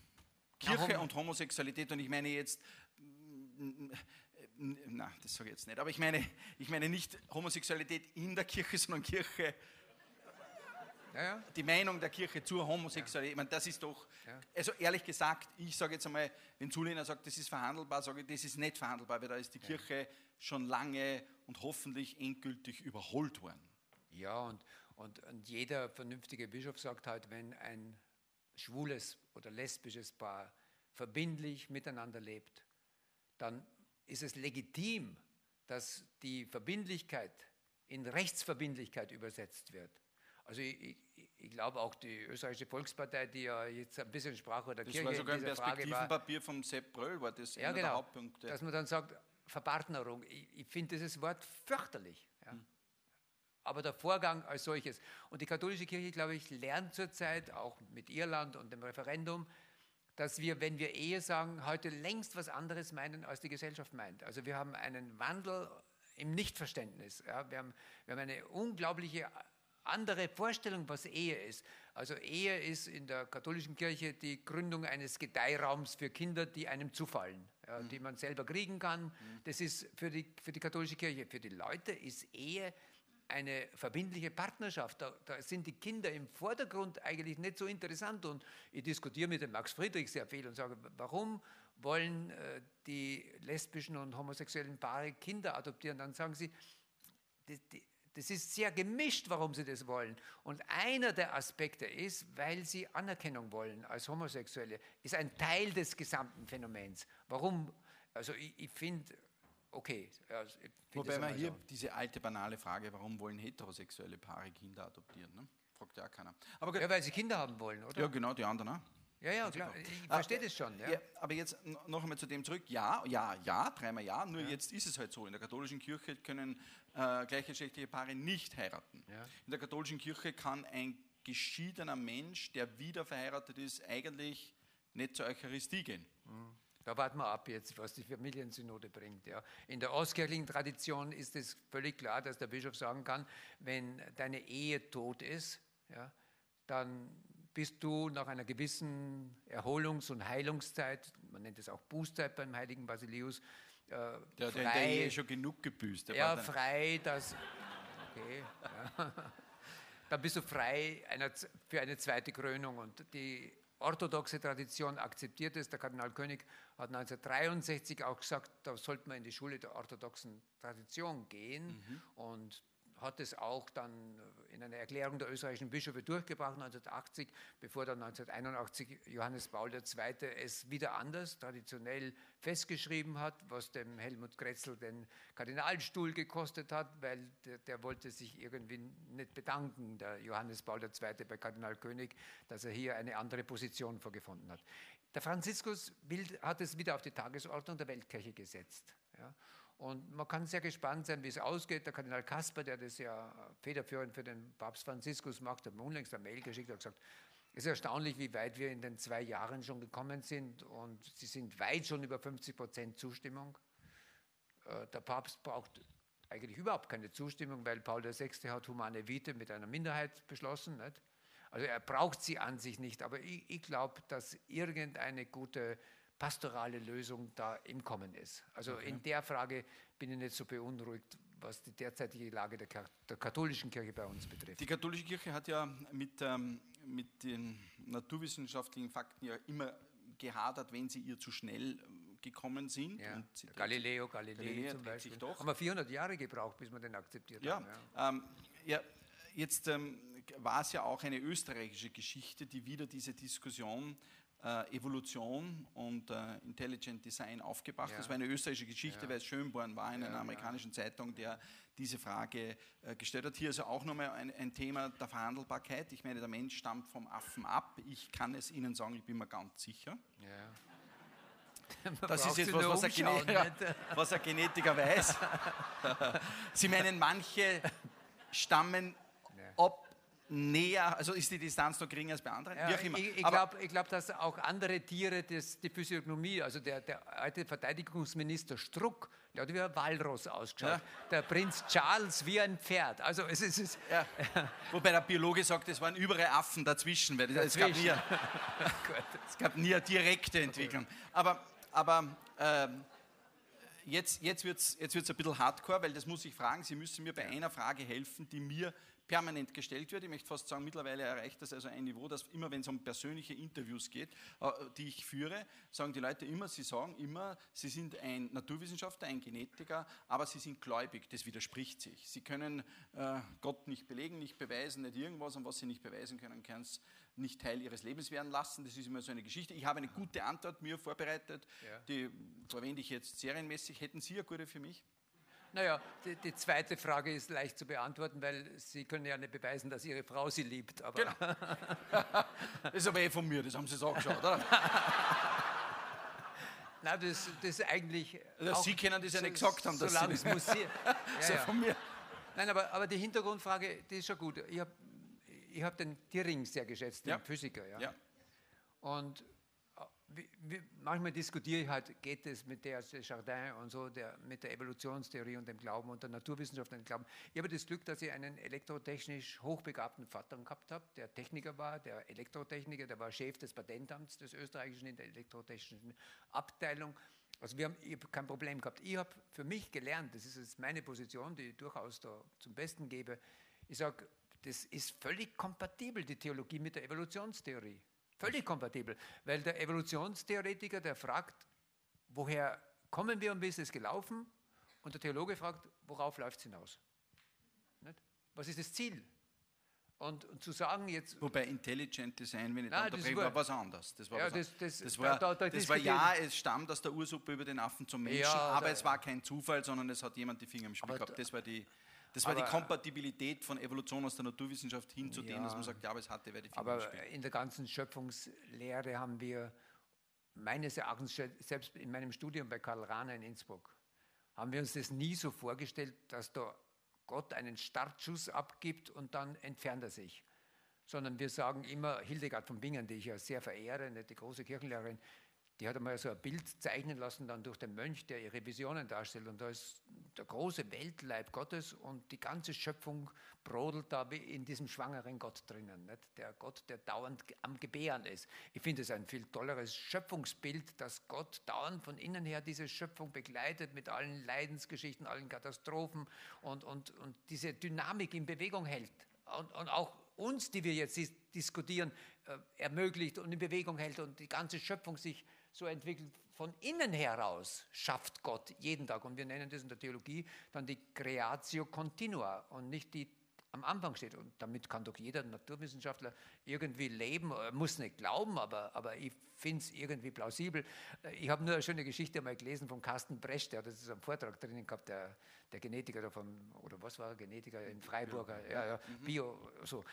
Kirche Na, und Homosexualität und ich meine jetzt na, das sage ich jetzt nicht, aber ich meine, ich meine nicht Homosexualität in der Kirche, sondern Kirche, ja, ja. die Meinung der Kirche zur Homosexualität. Ja. Ich meine, das ist doch, also ehrlich gesagt, ich sage jetzt einmal, wenn Zulehner sagt, das ist verhandelbar, sage ich, das ist nicht verhandelbar, weil da ist die Kirche schon lange und hoffentlich endgültig überholt worden. Ja, und, und, und jeder vernünftige Bischof sagt halt, wenn ein schwules oder lesbisches Paar verbindlich miteinander lebt, dann ist es legitim, dass die Verbindlichkeit in Rechtsverbindlichkeit übersetzt wird. Also ich, ich, ich glaube auch die österreichische Volkspartei, die ja jetzt ein bisschen sprach oder das Kirche war sogar in dieser ein Perspektivenpapier vom Sepp Bröll, war das ja, einer genau, der Hauptpunkte. Dass man dann sagt, Verpartnerung, ich, ich finde dieses Wort fürchterlich. Ja. Hm. Aber der Vorgang als solches. Und die katholische Kirche, glaube ich, lernt zurzeit, auch mit Irland und dem Referendum, dass wir, wenn wir Ehe sagen, heute längst was anderes meinen, als die Gesellschaft meint. Also wir haben einen Wandel im Nichtverständnis. Ja? Wir, haben, wir haben eine unglaubliche andere Vorstellung, was Ehe ist. Also Ehe ist in der katholischen Kirche die Gründung eines Gedeihraums für Kinder, die einem zufallen, ja, mhm. die man selber kriegen kann. Mhm. Das ist für die, für die katholische Kirche. Für die Leute ist Ehe eine verbindliche Partnerschaft. Da, da, sind die Kinder im Vordergrund eigentlich nicht so interessant. Und ich diskutiere mit dem Max Friedrich sehr viel und sage, warum wollen äh, die lesbischen und homosexuellen Paare Kinder adoptieren? Dann sagen sie, die, das ist sehr gemischt, warum sie das wollen. Und einer der Aspekte ist, weil sie Anerkennung wollen als Homosexuelle, ist ein Teil des gesamten Phänomens. Warum? Also ich, ich finde, okay. Also Wobei man hier so. diese alte banale Frage, warum wollen heterosexuelle Paare Kinder adoptieren? Ne? Fragt ja keiner. Aber ja, weil sie Kinder haben wollen, oder? Ja, genau, die anderen auch. Ja, ja, klar. Ich verstehe ah, das schon. Ja. ja. aber jetzt noch einmal zu dem zurück. Ja, ja, ja, dreimal ja. Nur ja. jetzt ist es halt so. In der katholischen Kirche können äh, gleichgeschlechtliche Paare nicht heiraten. Ja. In der katholischen Kirche kann ein geschiedener Mensch, der wieder verheiratet ist, eigentlich nicht zur Eucharistie gehen. Mhm. Da warten wir ab jetzt, was die Familiensynode bringt. Ja. In der ostkirchlichen Tradition ist es völlig klar, dass der Bischof sagen kann, wenn deine Ehe tot ist, ja, dann bist du nach einer gewissen Erholungs- und Heilungszeit, man nennt es auch Bußzeit beim heiligen Basilius, äh, der, frei, der, der Ehe schon genug gebüßt. ja, frei, dass okay. Ja. Dann bist du frei einer, für eine zweite Krönung. Und die orthodoxe Tradition akzeptiert es. Der Kardinal König hat 1963 auch gesagt, da sollte man in die Schule der orthodoxen Tradition gehen. Mhm. Und hat es auch dann in einer Erklärung der österreichischen Bischöfe durchgebracht, 1980, bevor dann 1981 Johannes Paul II. es wieder anders, traditionell festgeschrieben hat, was dem Helmut Kretzel den Kardinalstuhl gekostet hat, weil der, der wollte sich irgendwie nicht bedanken, der Johannes Paul II. bei Kardinal König, dass er hier eine andere Position vorgefunden hat. Der Franziskus hat es wieder auf die Tagesordnung der Weltkirche gesetzt. Ja. Und man kann sehr gespannt sein, wie es ausgeht. Der Kardinal Kasper, der das ja federführend für den Papst Franziskus macht, hat mir unlängst eine Mail geschickt und gesagt, es ist erstaunlich, wie weit wir in den zwei Jahren schon gekommen sind und sie sind weit schon über 50 Prozent Zustimmung. Äh, der Papst braucht eigentlich überhaupt keine Zustimmung, weil Paul VI. hat Humane Vitae mit einer Minderheit beschlossen. Nicht? Also er braucht sie an sich nicht, aber ich, ich glaube, dass irgendeine gute pastorale Lösung da im Kommen ist. Also okay. in der Frage bin ich nicht so beunruhigt, was die derzeitige Lage der, der, katholischen Kirche bei uns betrifft. Die katholische Kirche hat ja mit, ähm, mit den naturwissenschaftlichen Fakten ja immer gehadert, wenn sie ihr zu schnell äh, gekommen sind. Ja. Galileo, Galileo, Galileo zum Beispiel. Sich doch. Haben wir 400 Jahre gebraucht, bis wir den akzeptiert ja. haben. Ja, ähm, ja jetzt ähm, war es ja auch eine österreichische Geschichte, die wieder diese Diskussion äh, Evolution und äh, Intelligent Design aufgebracht. Ja. Das war eine österreichische Geschichte, ja. weil es Schönborn war in ja, einer amerikanischen Zeitung, der diese Frage äh, gestellt hat. Hier ist auch nochmal ein, ein, Thema der Verhandelbarkeit. Ich meine, der Mensch stammt vom Affen ab. Ich kann es Ihnen sagen, ich bin mir ganz sicher. Das ist jetzt was, was ein, Genetiker, was ein Genetiker weiß. Sie meinen, manche stammen ab näher, also ist die Distanz noch geringer als bei anderen? Ja, ich, ich glaube, glaub, dass auch andere Tiere das, die Physiognomie, also der, der alte Verteidigungsminister Struck, der hat wie ein Walross ausgeschaut. Ja. Der Prinz Charles wie ein Pferd. Also es ist. Es ja. Wobei der Biologe sagt, es waren überall Affen dazwischen, weil es, gab nie, es gab nie eine direkte Entwicklung. Aber, aber ähm, jetzt, jetzt wird es jetzt wird's ein bisschen hardcore, weil das muss ich fragen. Sie müssen mir bei einer Frage helfen, die mir permanent gestellt wird. Ich möchte fast sagen, mittlerweile erreicht das also ein Niveau, dass immer, wenn es um persönliche Interviews geht, äh, die ich führe, sagen die Leute immer, sie sagen immer, sie sind ein Naturwissenschaftler, ein Genetiker, aber sie sind gläubig. Das widerspricht sich. Sie können äh, Gott nicht belegen, nicht beweisen, nicht irgendwas, und was sie nicht beweisen können, können es nicht Teil ihres Lebens werden lassen. Das ist immer so eine Geschichte. Ich habe eine gute Antwort mir vorbereitet, ja. die verwende ich jetzt serienmäßig. Hätten Sie eine gute für mich? Naja, die, die, zweite Frage ist leicht zu beantworten, weil Sie können ja nicht beweisen, dass Ihre Frau Sie liebt. Aber genau. das ist aber eh von mir, das haben Sie so geschaut, oder? Nein, das, das ist eigentlich. Also Sie können das ja nicht gesagt haben, dass solange Sie es muss ja, ja. von mir. Nein, aber, aber die Hintergrundfrage, die ist schon gut. Ich habe ich hab den Tiering sehr geschätzt, den ja. Physiker. Ja. ja. Und manchmal diskutiere ich halt, geht es mit der Jardin und so, der, mit der Evolutionstheorie und dem Glauben und der Naturwissenschaft und dem Glauben. Ich habe das Glück, dass ich einen elektrotechnisch hochbegabten Vater gehabt habe, der Techniker war, der Elektrotechniker, der war Chef des Patentamts des Österreichischen in der elektrotechnischen Abteilung. Also wir haben, kein Problem gehabt. Ich habe für mich gelernt, das ist jetzt meine Position, die ich durchaus da zum Besten gebe, ich sage, das ist völlig kompatibel, die Theologie mit der Evolutionstheorie. Völlig kompatibel, weil der Evolutionstheoretiker, der fragt, woher kommen wir und wie ist es gelaufen? Und der Theologe fragt, worauf läuft es hinaus? Nicht? Was ist das Ziel? Und, und, zu sagen jetzt. Wobei Intelligent Design, wenn ich da unterbreche, war, war was anderes. Das war, ja, das, das, das war, da, da, das war ja, es stammt aus der Ursuppe über den Affen zum Menschen, ja, aber es war kein Zufall, sondern es hat jemand die Finger im Spiel gehabt. Das war die. Das war aber, die Kompatibilität von Evolution aus der Naturwissenschaft hin zu ja, dem, dass man sagt, ja, aber es hatte, wer die Finger Aber in der ganzen Schöpfungslehre haben wir meines Erachtens, selbst in meinem Studium bei Karl Rahner in Innsbruck, haben wir uns das nie so vorgestellt, dass da Gott einen Startschuss abgibt und dann entfernt er sich. Sondern wir sagen immer, Hildegard von Bingen, die ich ja sehr verehre, eine große Kirchenlehrerin, die hat einmal so ein Bild zeichnen lassen, dann durch den Mönch, der ihre Visionen darstellt. Und da ist der große Weltleib Gottes und die ganze Schöpfung brodelt da wie in diesem schwangeren Gott drinnen. Nicht? Der Gott, der dauernd am Gebären ist. Ich finde es ein viel tolleres Schöpfungsbild, dass Gott dauernd von innen her diese Schöpfung begleitet mit allen Leidensgeschichten, allen Katastrophen und, und, und diese Dynamik in Bewegung hält. Und, und auch uns, die wir jetzt diskutieren, äh, ermöglicht und in Bewegung hält und die ganze Schöpfung sich so entwickelt, von innen heraus schafft Gott jeden Tag. Und wir nennen das in der Theologie dann die Creatio Continua und nicht die am Anfang steht. Und damit kann doch jeder Naturwissenschaftler irgendwie leben. Er muss nicht glauben, aber, aber ich finde es irgendwie plausibel. Ich habe nur eine schöne Geschichte mal gelesen von Carsten Bresch, der hat das ein Vortrag drinnen gehabt, der, der Genetiker davon, oder was war er, Genetiker in Freiburger, ja, ja, mhm. Bio, so.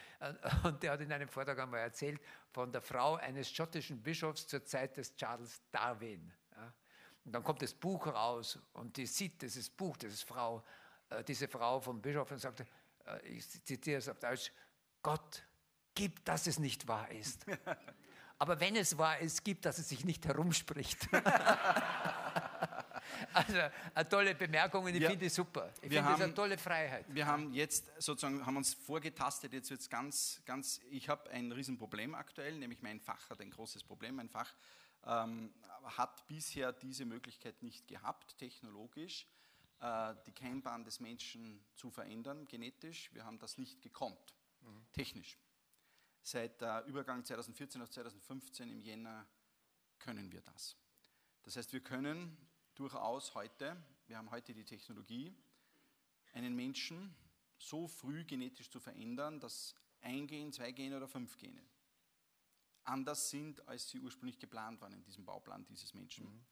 Und der hat in einem Vortrag einmal erzählt von der Frau eines schottischen Bischofs zur Zeit des Charles Darwin. Ja. Und dann kommt das Buch raus und die sieht dieses Buch, dieses Frau, äh, diese Frau vom Bischof und sagt, äh, ich zitiere es auf Deutsch, Gott gibt, dass es nicht wahr ist. Aber wenn es wahr ist, gibt, dass es sich nicht herumspricht. also eine tolle Bemerkung und ich ja, finde es super. Ich finde es eine tolle Freiheit. Wir haben jetzt sozusagen, haben uns vorgetastet, jetzt wird es ganz, ganz, ich habe ein Riesenproblem aktuell, nämlich mein Fach hat ein großes Problem. Mein Fach ähm, hat bisher diese Möglichkeit nicht gehabt, technologisch. Äh, die Keimbahn des Menschen zu verändern, genetisch. Wir haben das nicht gekonnt, mhm. technisch. Seit der Übergang 2014 auf 2015 im Jänner können wir das. Das heißt, wir können durchaus heute, wir haben heute die Technologie, einen Menschen so früh genetisch zu verändern, dass ein Gen, zwei Gene oder fünf Gene anders sind, als sie ursprünglich geplant waren in diesem Bauplan dieses Menschen. Mhm.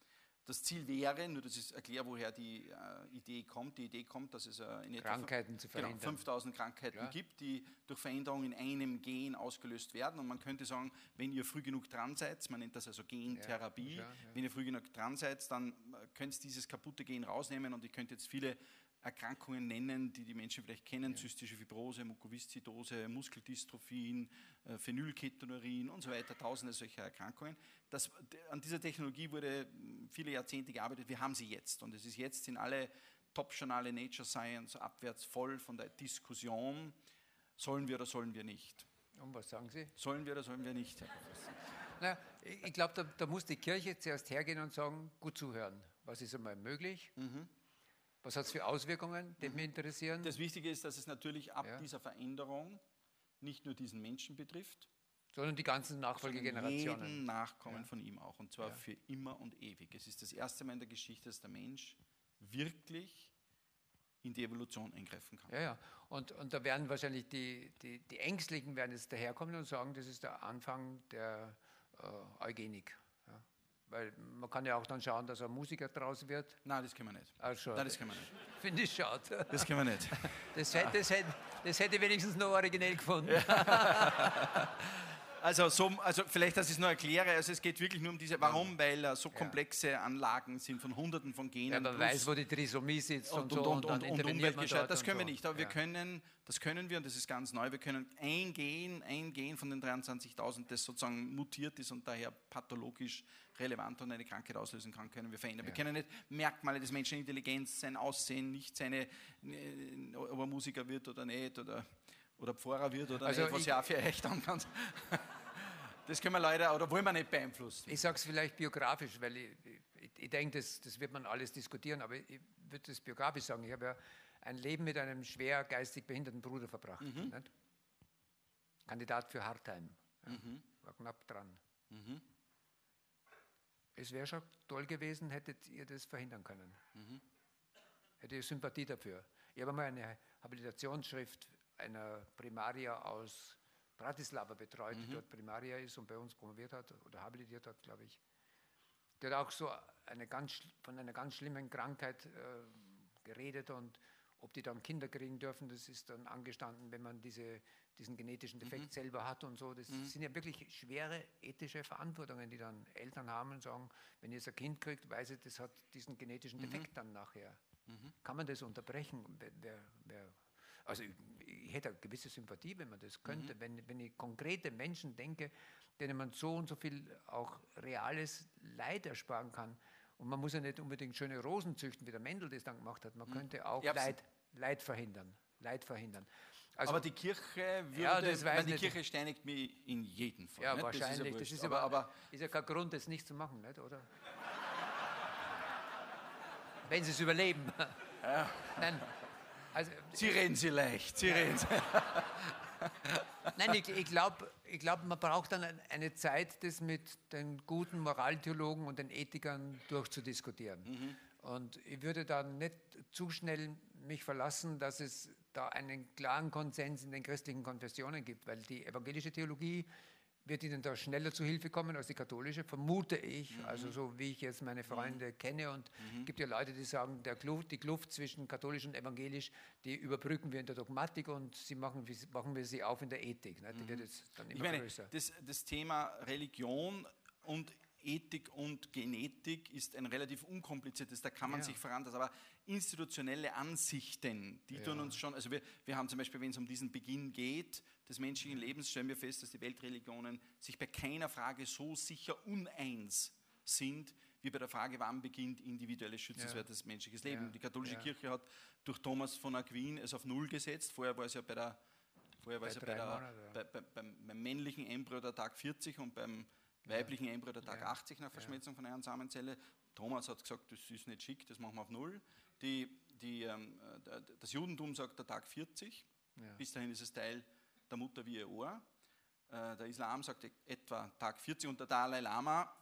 Das Ziel wäre, nur dass ich erkläre, woher die äh, Idee kommt. Die Idee kommt, dass es äh, in etwa genau, 5000 Krankheiten ja. gibt, die durch Veränderungen in einem Gen ausgelöst werden. Und man könnte sagen, wenn ihr früh genug dran seid, man nennt das also Gentherapie, ja, ja, wenn ihr früh genug dran seid, dann äh, könnt ihr dieses kaputte Gen rausnehmen und ihr könnt jetzt viele Erkrankungen nennen, die die Menschen vielleicht kennen, ja. zystische Fibrose, Mukoviszidose, Muskeldystrophien, äh, Phenylketonurin und so weiter, tausende solcher Erkrankungen. Das, an dieser Technologie wurde viele Jahrzehnte gearbeitet, wir haben sie jetzt und es ist jetzt in alle Top-Journale Nature Science abwärts voll von der Diskussion, sollen wir oder sollen wir nicht. Und was sagen Sie? Sollen wir oder sollen wir nicht? Na, ich glaube, da, da, muss die Kirche zuerst hergehen und sagen, gut zuhören. Was ist einmal möglich? Mhm was hat es für Auswirkungen, die mich interessieren? Das Wichtige ist, dass es natürlich ab ja. dieser Veränderung nicht nur diesen Menschen betrifft, sondern die ganzen Nachfolgegenerationen. Jeden Nachkommen ja. von ihm auch, und zwar ja. für immer und ewig. Es ist das erste Mal in der Geschichte, dass der Mensch wirklich in die Evolution eingreifen kann. Ja, ja. Und, und da werden wahrscheinlich die, die, die Ängstlichen werden jetzt daherkommen und sagen, das ist der Anfang der äh, Eugenik. Weil man kann ja auch dann schauen, dass ein Musiker draus wird. Nein, das können wir nicht. Ach. Nein, das können wir nicht. Finde ich schade. Das können wir nicht. Das hätte, das hätte, das hätte wenigstens noch originell gefunden. Also, so, also vielleicht, dass ich es nur erkläre, also es geht wirklich nur um diese, warum? Weil uh, so komplexe Anlagen sind von hunderten von Genen. Ja, man weiß, wo die Trisomie sitzt und, und, so, und, und, und, und. Das können wir nicht, aber wir können, das können wir und das ist ganz neu, wir können ein Gen, ein Gen von den 23.000, das sozusagen mutiert ist und daher pathologisch relevant und eine Krankheit auslösen kann, können wir verändern. Wir können nicht Merkmale des Menschen, Intelligenz, sein Aussehen, nicht seine, äh, ob er Musiker wird oder nicht oder oder Pfarrer wird oder also nicht, was ja auch für echt an kann. Das können wir leider oder wollen wir nicht beeinflussen. Ich sage es vielleicht biografisch, weil ich, ich, ich denke, das, das wird man alles diskutieren, aber ich würde es biografisch sagen. Ich habe ja ein Leben mit einem schwer geistig behinderten Bruder verbracht. Mhm. Kandidat für Hartheim. Ja, mhm. War knapp dran. Mhm. Es wäre schon toll gewesen, hättet ihr das verhindern können. Mhm. Hätte ihr Sympathie dafür. Ich habe mal eine Habilitationsschrift einer Primaria aus Bratislava betreut, mhm. die dort Primaria ist und bei uns promoviert hat oder habilitiert hat, glaube ich. Der hat auch so eine ganz, von einer ganz schlimmen Krankheit äh, geredet und ob die dann Kinder kriegen dürfen, das ist dann angestanden, wenn man diese, diesen genetischen Defekt mhm. selber hat und so. Das mhm. sind ja wirklich schwere ethische Verantwortungen, die dann Eltern haben und sagen, wenn ihr jetzt ein Kind kriegt, weiß ich, das hat diesen genetischen mhm. Defekt dann nachher. Mhm. Kann man das unterbrechen? Wer, wer Also ich hätte eine gewisse Sympathie, wenn man das könnte, mhm. wenn, wenn ich konkrete Menschen denke, denen man so und so viel auch reales Leid ersparen kann. Und man muss ja nicht unbedingt schöne Rosen züchten, wie der Mendel das dann gemacht hat. Man mhm. könnte auch Leid, Leid verhindern. Leid verhindern. Also, aber die Kirche würde, ja, das weiß die Kirche steinigt mich in jedem Fall. Ja, nicht? wahrscheinlich. Das ist, ja, aber, aber, ist ja kein Grund, das nicht zu machen, nicht, oder? Wenn sie es überleben. Ja. Nein, also, Sie reden sie leicht, Sie reden sie. Nein, ich, ich glaube, ich glaub, man braucht dann eine Zeit, das mit den guten Moraltheologen und den Ethikern durchzudiskutieren. Mhm. Und ich würde dann nicht zu schnell mich verlassen, dass es da einen klaren Konsens in den christlichen Konfessionen gibt, weil die evangelische Theologie wird Ihnen da schneller zu Hilfe kommen als die katholische, vermute ich, mhm. also so wie ich jetzt meine Freunde mhm. kenne. Und es mhm. gibt ja Leute, die sagen, der Kluft, die Kluft zwischen katholisch und evangelisch, die überbrücken wir in der Dogmatik und sie machen, machen wir sie auf in der Ethik. Ne? Die wird mhm. jetzt dann immer ich meine, größer. Das, das Thema Religion und Ethik und Genetik ist ein relativ unkompliziertes, da kann man ja. sich voran, aber institutionelle Ansichten, die ja. tun uns schon, also wir, wir haben zum Beispiel, wenn es um diesen Beginn geht, des menschlichen Lebens, stellen wir fest, dass die Weltreligionen sich bei keiner Frage so sicher uneins sind, wie bei der Frage, wann beginnt individuelles, schützenswertes ja. menschliches Leben. Ja. Die katholische Kirche hat durch Thomas von Aquin es auf Null gesetzt, vorher war es ja bei der Vorher war es ja bei der, bei, bei, beim, männlichen Embryo der Tag 40 und beim weiblichen Embryo der Tag ja. 80 nach Verschmelzung von einer Samenzelle. Thomas hat gesagt, das ist nicht schick, das machen wir auf Null. Die, die, ähm, das Judentum sagt der Tag 40. Ja. Bis dahin ist es Teil der Mutter wie ihr Ohr. Äh, der Islam sagt etwa Tag 40 und der Dalai Lama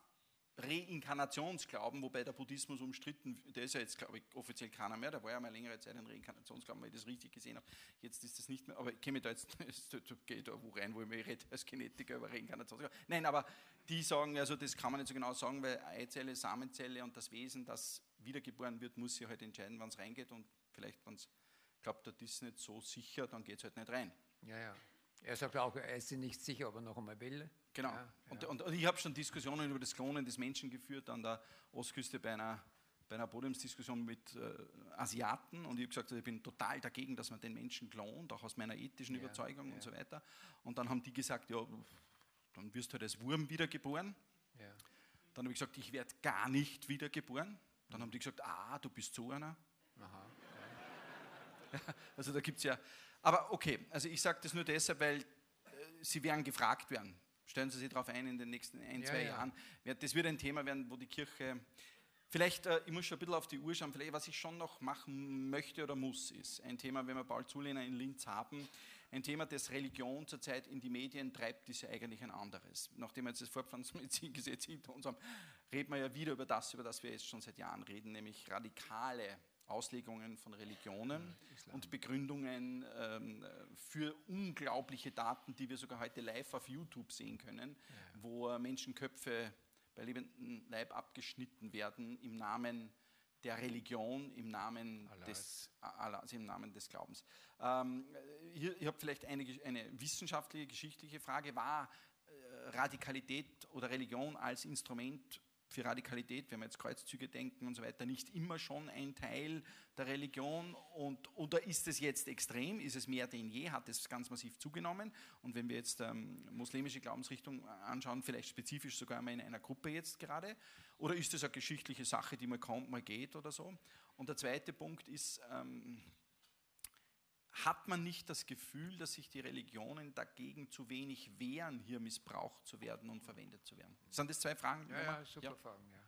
Reinkarnationsglauben, wobei der Buddhismus umstritten, der ist ja jetzt, glaube ich, offiziell keiner mehr, da war ja mal längere Zeit ein Reinkarnationsglauben, weil ich das richtig gesehen habe. Jetzt ist das nicht mehr, aber ich kenne mich da jetzt, geht da wo rein, wo ich mich rede als Genetiker über Reinkarnationsglauben. Nein, aber die sagen, also das kann man nicht so genau sagen, weil Eizelle, Samenzelle und das Wesen, das wiedergeboren wird, muss sich halt entscheiden, wann es reingeht und vielleicht, wenn es glaubt, das ist nicht so sicher, dann geht es halt nicht rein. Ja, ja. Er sagt auch, er ist sich nicht sicher, ob er noch einmal will. Genau. Ja, und, ja. Und, und, ich habe schon Diskussionen über das Klonen des Menschen geführt an der Ostküste bei einer, bei einer Podiumsdiskussion mit äh, Asiaten und ich habe gesagt, ich bin total dagegen, dass man den Menschen klont, auch aus meiner ethischen ja, Überzeugung und so weiter. Und dann haben die gesagt, ja, dann wirst du halt als Wurm wiedergeboren. Ja. Dann habe ich gesagt, ich werde gar nicht wiedergeboren. Dann mhm. haben die gesagt, ah, du bist so einer. Aha. also da gibt es ja aber okay, also ich sage das nur deshalb, weil äh, Sie werden gefragt werden. Stellen Sie sich darauf ein in den nächsten ein, zwei ja. Jahren. Das wird ein Thema werden, wo die Kirche, vielleicht, äh, ich muss schon ein bisschen auf die Uhr schauen, vielleicht was ich schon noch machen möchte oder muss, ist ein Thema, wenn wir Paul Zulehner in Linz haben, ein Thema, das Religion zurzeit in die Medien treibt, ist ja eigentlich ein anderes. Nachdem wir jetzt das Fortpflanzungsmedizingesetz hinter uns haben, reden wir ja wieder über das, über das wir jetzt schon seit Jahren reden, nämlich radikale Auslegungen von Religionen Islam. und Begründungen ähm, für unglaubliche Daten, die wir sogar heute live auf YouTube sehen können, ja. wo Menschenköpfe bei lebendem Leib abgeschnitten werden im Namen der Religion, im Namen, des, also im Namen des Glaubens. Ähm, hier, ich habe vielleicht eine, eine wissenschaftliche, geschichtliche Frage. War äh, Radikalität oder Religion als Instrument für Radikalität, wenn wir jetzt Kreuzzüge denken und so weiter, nicht immer schon ein Teil der Religion? Und, oder ist es jetzt extrem? Ist es mehr denn je? Hat es ganz massiv zugenommen? Und wenn wir jetzt ähm, muslimische Glaubensrichtung anschauen, vielleicht spezifisch sogar einmal in einer Gruppe jetzt gerade? Oder ist es eine geschichtliche Sache, die mal kommt, mal geht oder so? Und der zweite Punkt ist, ähm, hat man nicht das Gefühl, dass sich die Religionen dagegen zu wenig wehren, hier missbraucht zu werden und verwendet zu werden? Sind das zwei Fragen? Ja, ja super ja. Fragen. Ja.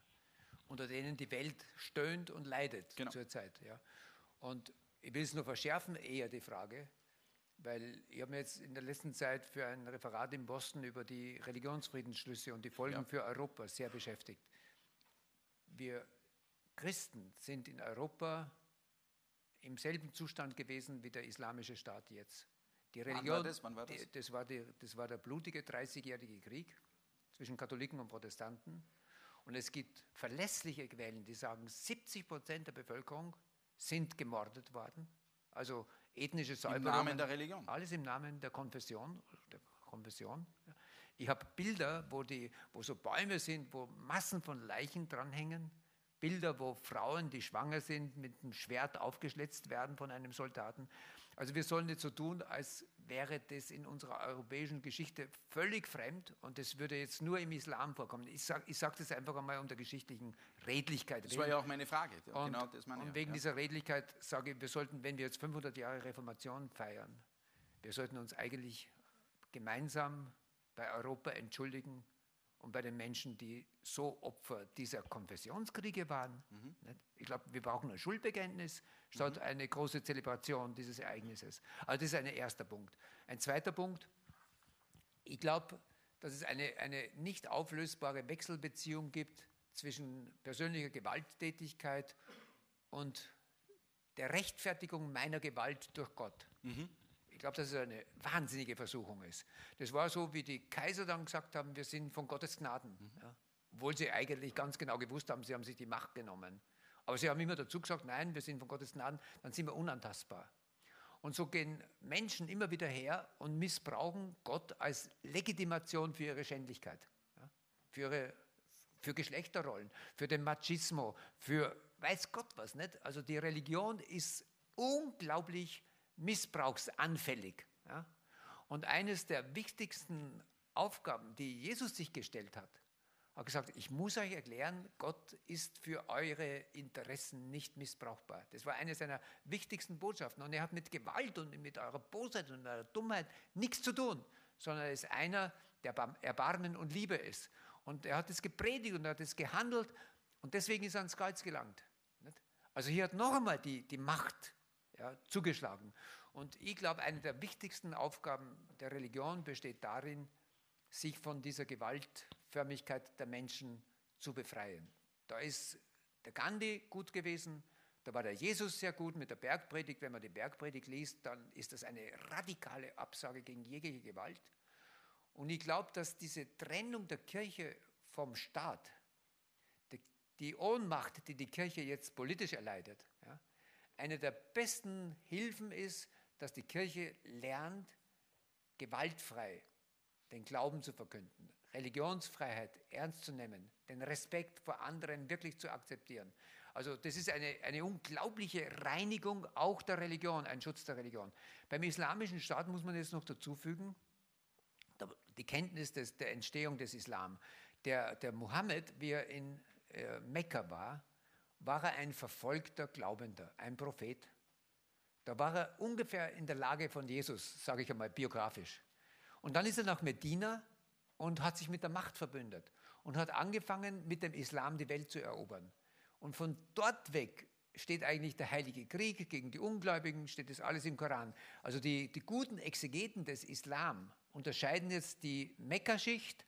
Unter denen die Welt stöhnt und leidet genau. zurzeit. Ja. Und ich will es nur verschärfen, eher die Frage, weil ich habe mir jetzt in der letzten Zeit für ein Referat in Boston über die Religionsfriedensschlüsse und die Folgen ja. für Europa sehr beschäftigt. Wir Christen sind in Europa im selben Zustand gewesen wie der islamische Staat jetzt. Die Religion, Wann war das? Wann war das? Die, das, war die, das war der blutige 30-jährige Krieg zwischen Katholiken und Protestanten. Und es gibt verlässliche Quellen, die sagen, 70 Prozent der Bevölkerung sind gemordet worden. Also ethnische Säuberungen. Im Namen der Religion. Alles im Namen der Konfession. Der Konfession. Ich habe Bilder, wo, die, wo so Bäume sind, wo Massen von Leichen dranhängen Bilder, wo Frauen, die schwanger sind, mit dem Schwert aufgeschlitzt werden von einem Soldaten. Also wir sollen nicht so tun, als wäre das in unserer europäischen Geschichte völlig fremd und das würde jetzt nur im Islam vorkommen. Ich sage ich sag das einfach einmal um der geschichtlichen Redlichkeit. Das war ja auch meine Frage. Und, genau das meine und wegen ja. dieser Redlichkeit sage ich, wir sollten, wenn wir jetzt 500 Jahre Reformation feiern, wir sollten uns eigentlich gemeinsam bei Europa entschuldigen und bei den Menschen, die so Opfer dieser Konfessionskriege waren. Mhm. Ich glaube, wir brauchen ein Schuldbekenntnis statt mhm. eine große Zelebration dieses Ereignisses. Also das ist ein erster Punkt. Ein zweiter Punkt, ich glaube, dass es eine, eine nicht auflösbare Wechselbeziehung gibt zwischen persönlicher Gewalttätigkeit und der Rechtfertigung meiner Gewalt durch Gott. Mhm glaube, dass es eine wahnsinnige Versuchung ist. Das war so, wie die Kaiser dann gesagt haben, wir sind von Gottes Gnaden. Mhm. Ja, obwohl sie eigentlich ganz genau gewusst haben, sie haben sich die Macht genommen. Aber sie haben immer dazu gesagt, nein, wir sind von Gottes Gnaden, dann sind wir unantastbar. Und so gehen Menschen immer wieder her und missbrauchen Gott als Legitimation für ihre Schändlichkeit, ja, für, ihre, für Geschlechterrollen, für den Machismo, für weiß Gott was nicht. Also die Religion ist unglaublich missbrauchsanfällig. Ja? Und eines der wichtigsten Aufgaben, die Jesus sich gestellt hat, hat gesagt, ich muss euch erklären, Gott ist für eure Interessen nicht missbrauchbar. Das war eine seiner wichtigsten Botschaften. Und er hat mit Gewalt und mit eurer Bosheit und eurer Dummheit nichts zu tun, sondern er ist einer, der Erbarmen und Liebe ist. Und er hat es gepredigt und er hat es gehandelt und deswegen ist er ans Kreuz gelangt. Also hier hat noch einmal die, die Macht ja, zugeschlagen. Und ich glaube, eine der wichtigsten Aufgaben der Religion besteht darin, sich von dieser Gewaltförmigkeit der Menschen zu befreien. Da ist der Gandhi gut gewesen, da war der Jesus sehr gut mit der Bergpredigt. Wenn man die Bergpredigt liest, dann ist das eine radikale Absage gegen jegliche Gewalt. Und ich glaube, dass diese Trennung der Kirche vom Staat, die Ohnmacht, die die Kirche jetzt politisch erleidet, eine der besten Hilfen ist, dass die Kirche lernt, gewaltfrei den Glauben zu verkünden, Religionsfreiheit ernst zu nehmen, den Respekt vor anderen wirklich zu akzeptieren. Also das ist eine, eine unglaubliche Reinigung auch der Religion, ein Schutz der Religion. Beim islamischen Staat muss man jetzt noch dazu fügen, die Kenntnis des, der Entstehung des Islam. Der, der Mohammed, wie er in äh, Mekka war, war er ein verfolgter Glaubender, ein Prophet. Da war er ungefähr in der Lage von Jesus, sage ich einmal biografisch. Und dann ist er nach Medina und hat sich mit der Macht verbündet und hat angefangen, mit dem Islam die Welt zu erobern. Und von dort weg steht eigentlich der Heilige Krieg gegen die Ungläubigen, steht das alles im Koran. Also die, die guten Exegeten des Islam unterscheiden jetzt die Mekka-Schicht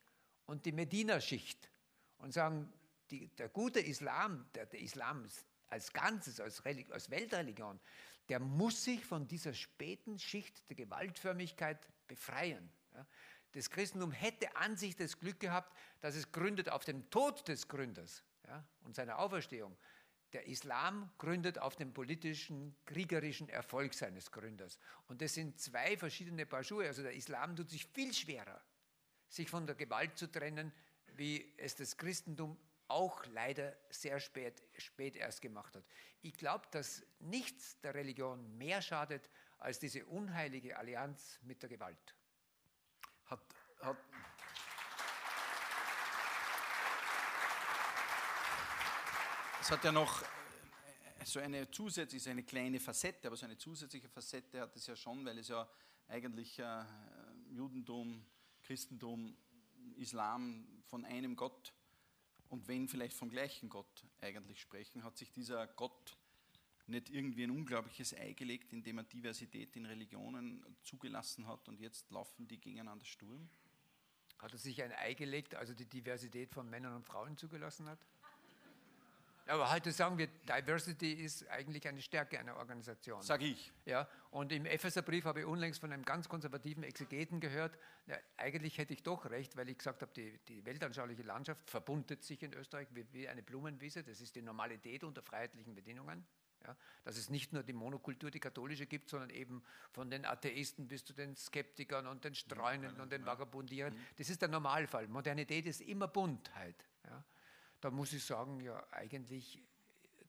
und die Medina-Schicht und sagen, die, der gute Islam, der, der Islam als Ganzes, als, als Weltreligion, der muss sich von dieser späten Schicht der Gewaltförmigkeit befreien. Ja. Das Christentum hätte an sich das Glück gehabt, dass es gründet auf dem Tod des Gründers ja, und seiner Auferstehung. Der Islam gründet auf dem politischen, kriegerischen Erfolg seines Gründers. Und das sind zwei verschiedene Paar Schuhe. Also der Islam tut sich viel schwerer, sich von der Gewalt zu trennen, wie es das Christentum auch leider sehr spät, spät erst gemacht hat. Ich glaube, dass nichts der Religion mehr schadet als diese unheilige Allianz mit der Gewalt. Hat, hat es hat ja noch so eine zusätzliche, eine kleine Facette, aber so eine zusätzliche Facette hat es ja schon, weil es ja eigentlich äh, Judentum, Christentum, Islam von einem Gott und wenn vielleicht vom gleichen Gott eigentlich sprechen, hat sich dieser Gott nicht irgendwie ein unglaubliches Ei gelegt, indem er Diversität in Religionen zugelassen hat und jetzt laufen die gegeneinander Sturm? Hat er sich ein Ei gelegt, also die Diversität von Männern und Frauen zugelassen hat? Aber heute sagen wir, Diversity ist eigentlich eine Stärke einer Organisation. Sag ich. Ja, und im Epheserbrief habe ich unlängst von einem ganz konservativen Exegeten gehört, ja, eigentlich hätte ich doch recht, weil ich gesagt habe, die, die weltanschauliche Landschaft verbundet sich in Österreich wie, wie eine Blumenwiese. Das ist die Normalität unter freiheitlichen Bedingungen. Ja, dass es nicht nur die Monokultur, die katholische gibt, sondern eben von den Atheisten bis zu den Skeptikern und den Streunenden und den Vagabundierern. Das ist der Normalfall. Modernität ist immer Buntheit. Ja. da muss ich sagen, ja, eigentlich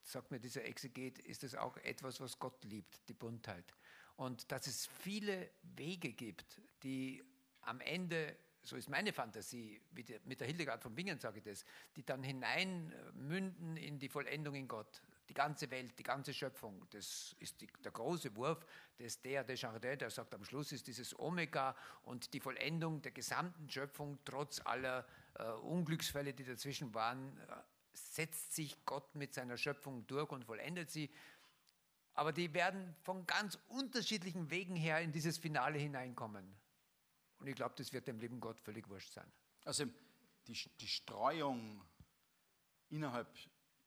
sagt mir dieser Exeget, ist das auch etwas, was Gott liebt, die Buntheit. Und dass es viele Wege gibt, die am Ende, so ist meine Fantasie, mit der Hildegard von Bingen sage ich das, die dann hineinmünden in die Vollendung in Gott. Die ganze Welt, die ganze Schöpfung, das ist die, der große Wurf des Der Desjardins, der sagt, am Schluss ist dieses Omega und die Vollendung der gesamten Schöpfung, trotz aller äh, Unglücksfälle, die dazwischen waren, äh, setzt sich Gott mit seiner Schöpfung durch und vollendet sie. Aber die werden von ganz unterschiedlichen Wegen her in dieses Finale hineinkommen. Und ich glaube, das wird dem lieben Gott völlig wurscht sein. Also die, die Streuung innerhalb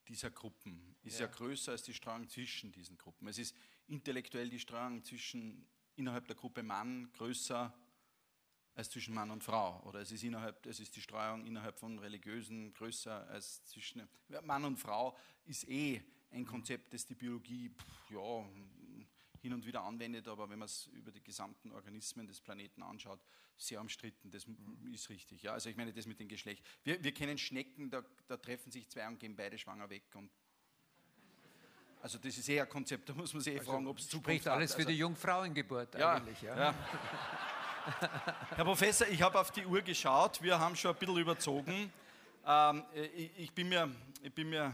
dieser Gruppen ist ja. ja. größer als die Streuung zwischen diesen Gruppen. Es ist intellektuell die Streuung zwischen innerhalb der Gruppe Mann größer als zwischen Mann und Frau. Oder es ist, innerhalb, es ist die Streuung innerhalb von Religiösen größer als zwischen Mann und Frau ist eh ein Konzept, das die Biologie ja, hin und wieder anwendet, aber wenn man es über die gesamten Organismen des Planeten anschaut, sehr umstritten. Das ist richtig. Ja? Also ich meine das mit dem Geschlecht. Wir, wir kennen Schnecken, da, da treffen sich zwei und gehen beide schwanger weg. Also das ist eher ein Konzept, da muss man sich eh also fragen, ob es Zukunft spricht alles für also, die Jungfrauengeburt ja, eigentlich. Ja. ja. Herr Professor, ich habe auf die Uhr geschaut, wir haben schon ein bisschen überzogen. Ähm, ich, ich, bin mir, ich bin mir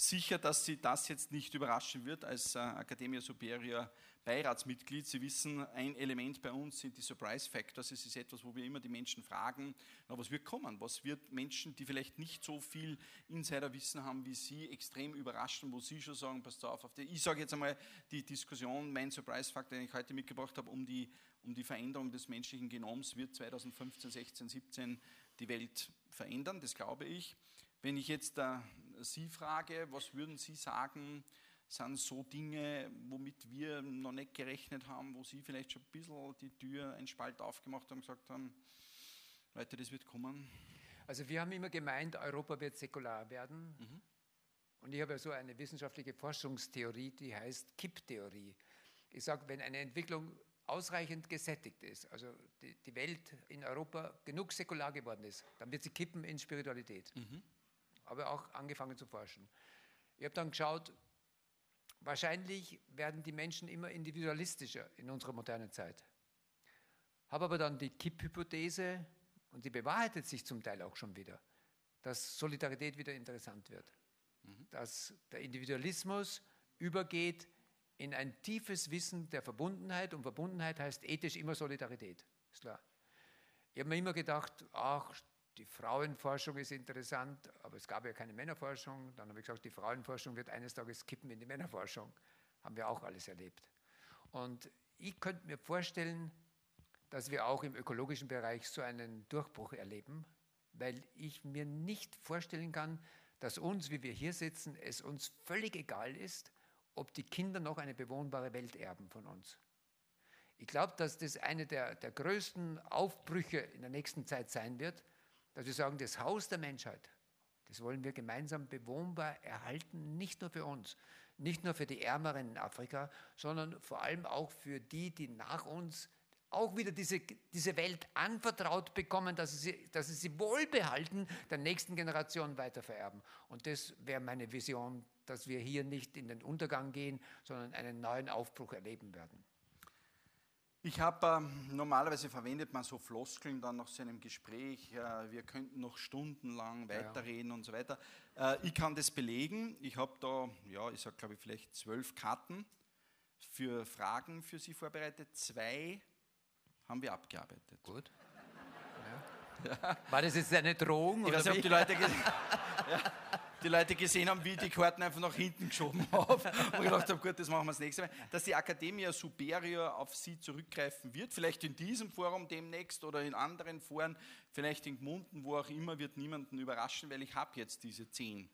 sicher, dass Sie das jetzt nicht überraschen wird als äh, Academia Superior Beiratsmitglied. Sie wissen, ein Element bei uns sind die Surprise Factors. Es ist etwas, wo wir immer die Menschen fragen, na, was wird kommen? Was wird Menschen, die vielleicht nicht so viel Insiderwissen haben wie Sie, extrem überraschen, wo Sie schon sagen, passt auf, auf die, ich sage jetzt einmal die Diskussion, mein Surprise Factor, den ich heute mitgebracht habe, um die, um die Veränderung des menschlichen Genoms wird 2015, 16, 17 die Welt verändern, das glaube ich. Wenn ich jetzt äh, Sie frage, was würden Sie sagen, sind so Dinge, womit wir noch nicht gerechnet haben, wo Sie vielleicht schon ein bisschen die Tür, einen Spalt aufgemacht haben und gesagt haben, Leute, das wird kommen? Also wir haben immer gemeint, Europa wird säkular werden. Mhm. Und ich habe ja so eine wissenschaftliche Forschungstheorie, die heißt Kipptheorie. Ich sage, wenn eine Entwicklung ausreichend gesättigt ist, also die, die, Welt in Europa genug säkular geworden ist, dann wird sie kippen in Spiritualität. Mhm aber auch angefangen zu forschen. Ich habe dann geschaut, wahrscheinlich werden die Menschen immer individualistischer in unserer modernen Zeit. Habe aber dann die Kipp-Hypothese, und die bewahrheitet sich zum Teil auch schon wieder, dass Solidarität wieder interessant wird. Mhm. Dass der Individualismus übergeht in ein tiefes Wissen der Verbundenheit und Verbundenheit heißt ethisch immer Solidarität. Ist klar. Ich habe mir immer gedacht, ach, die Frauenforschung ist interessant, aber es gab ja keine Männerforschung. Dann habe ich gesagt, die Frauenforschung wird eines Tages kippen in die Männerforschung. Haben wir auch alles erlebt. Und ich könnte mir vorstellen, dass wir auch im ökologischen Bereich so einen Durchbruch erleben, weil ich mir nicht vorstellen kann, dass uns, wie wir hier sitzen, es uns völlig egal ist, ob die Kinder noch eine bewohnbare Welt erben von uns. Ich glaube, dass das eine der, der größten Aufbrüche in der nächsten Zeit sein wird, dass wir sagen, das Haus der Menschheit, das wollen wir gemeinsam bewohnbar erhalten, nicht nur für uns, nicht nur für die Ärmeren in Afrika, sondern vor allem auch für die, die nach uns auch wieder diese, diese Welt anvertraut bekommen, dass sie, dass sie sie wohlbehalten der nächsten Generation weitervererben. Und das wäre meine Vision, dass wir hier nicht in den Untergang gehen, sondern einen neuen Aufbruch erleben werden. Ich habe äh, normalerweise verwendet man so Floskeln dann nach so einem Gespräch, äh, wir könnten noch stundenlang weiterreden ja. und so weiter. Äh, ich kann das belegen. Ich habe da, ja, ich sage glaube ich vielleicht zwölf Karten für Fragen für Sie vorbereitet. Zwei haben wir abgearbeitet. Gut. Ja. War das jetzt eine Drohung? Ich weiß nicht, ob die Leute ja die Leute gesehen haben, wie ich die Karten einfach nach hinten geschoben habe und gedacht habe, gut, das machen wir das nächste Mal. Dass die Academia Superior auf sie zurückgreifen wird, vielleicht in diesem Forum demnächst oder in anderen Foren, vielleicht in Gmunden, wo auch immer, wird niemanden überraschen, weil ich habe jetzt diese zehn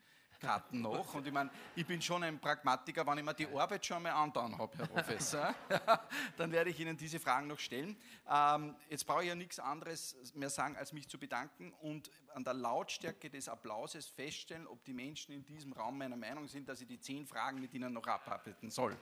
Karten noch. Und ich meine, ich bin schon ein Pragmatiker, wenn ich mir die Arbeit schon einmal angetan habe, Herr Professor, dann werde ich Ihnen diese Fragen noch stellen. Ähm, jetzt brauche ich ja nichts anderes mehr sagen, als mich zu bedanken und an der Lautstärke des Applauses feststellen, ob die Menschen in diesem Raum meiner Meinung sind, dass ich die zehn Fragen mit Ihnen noch abarbeiten soll.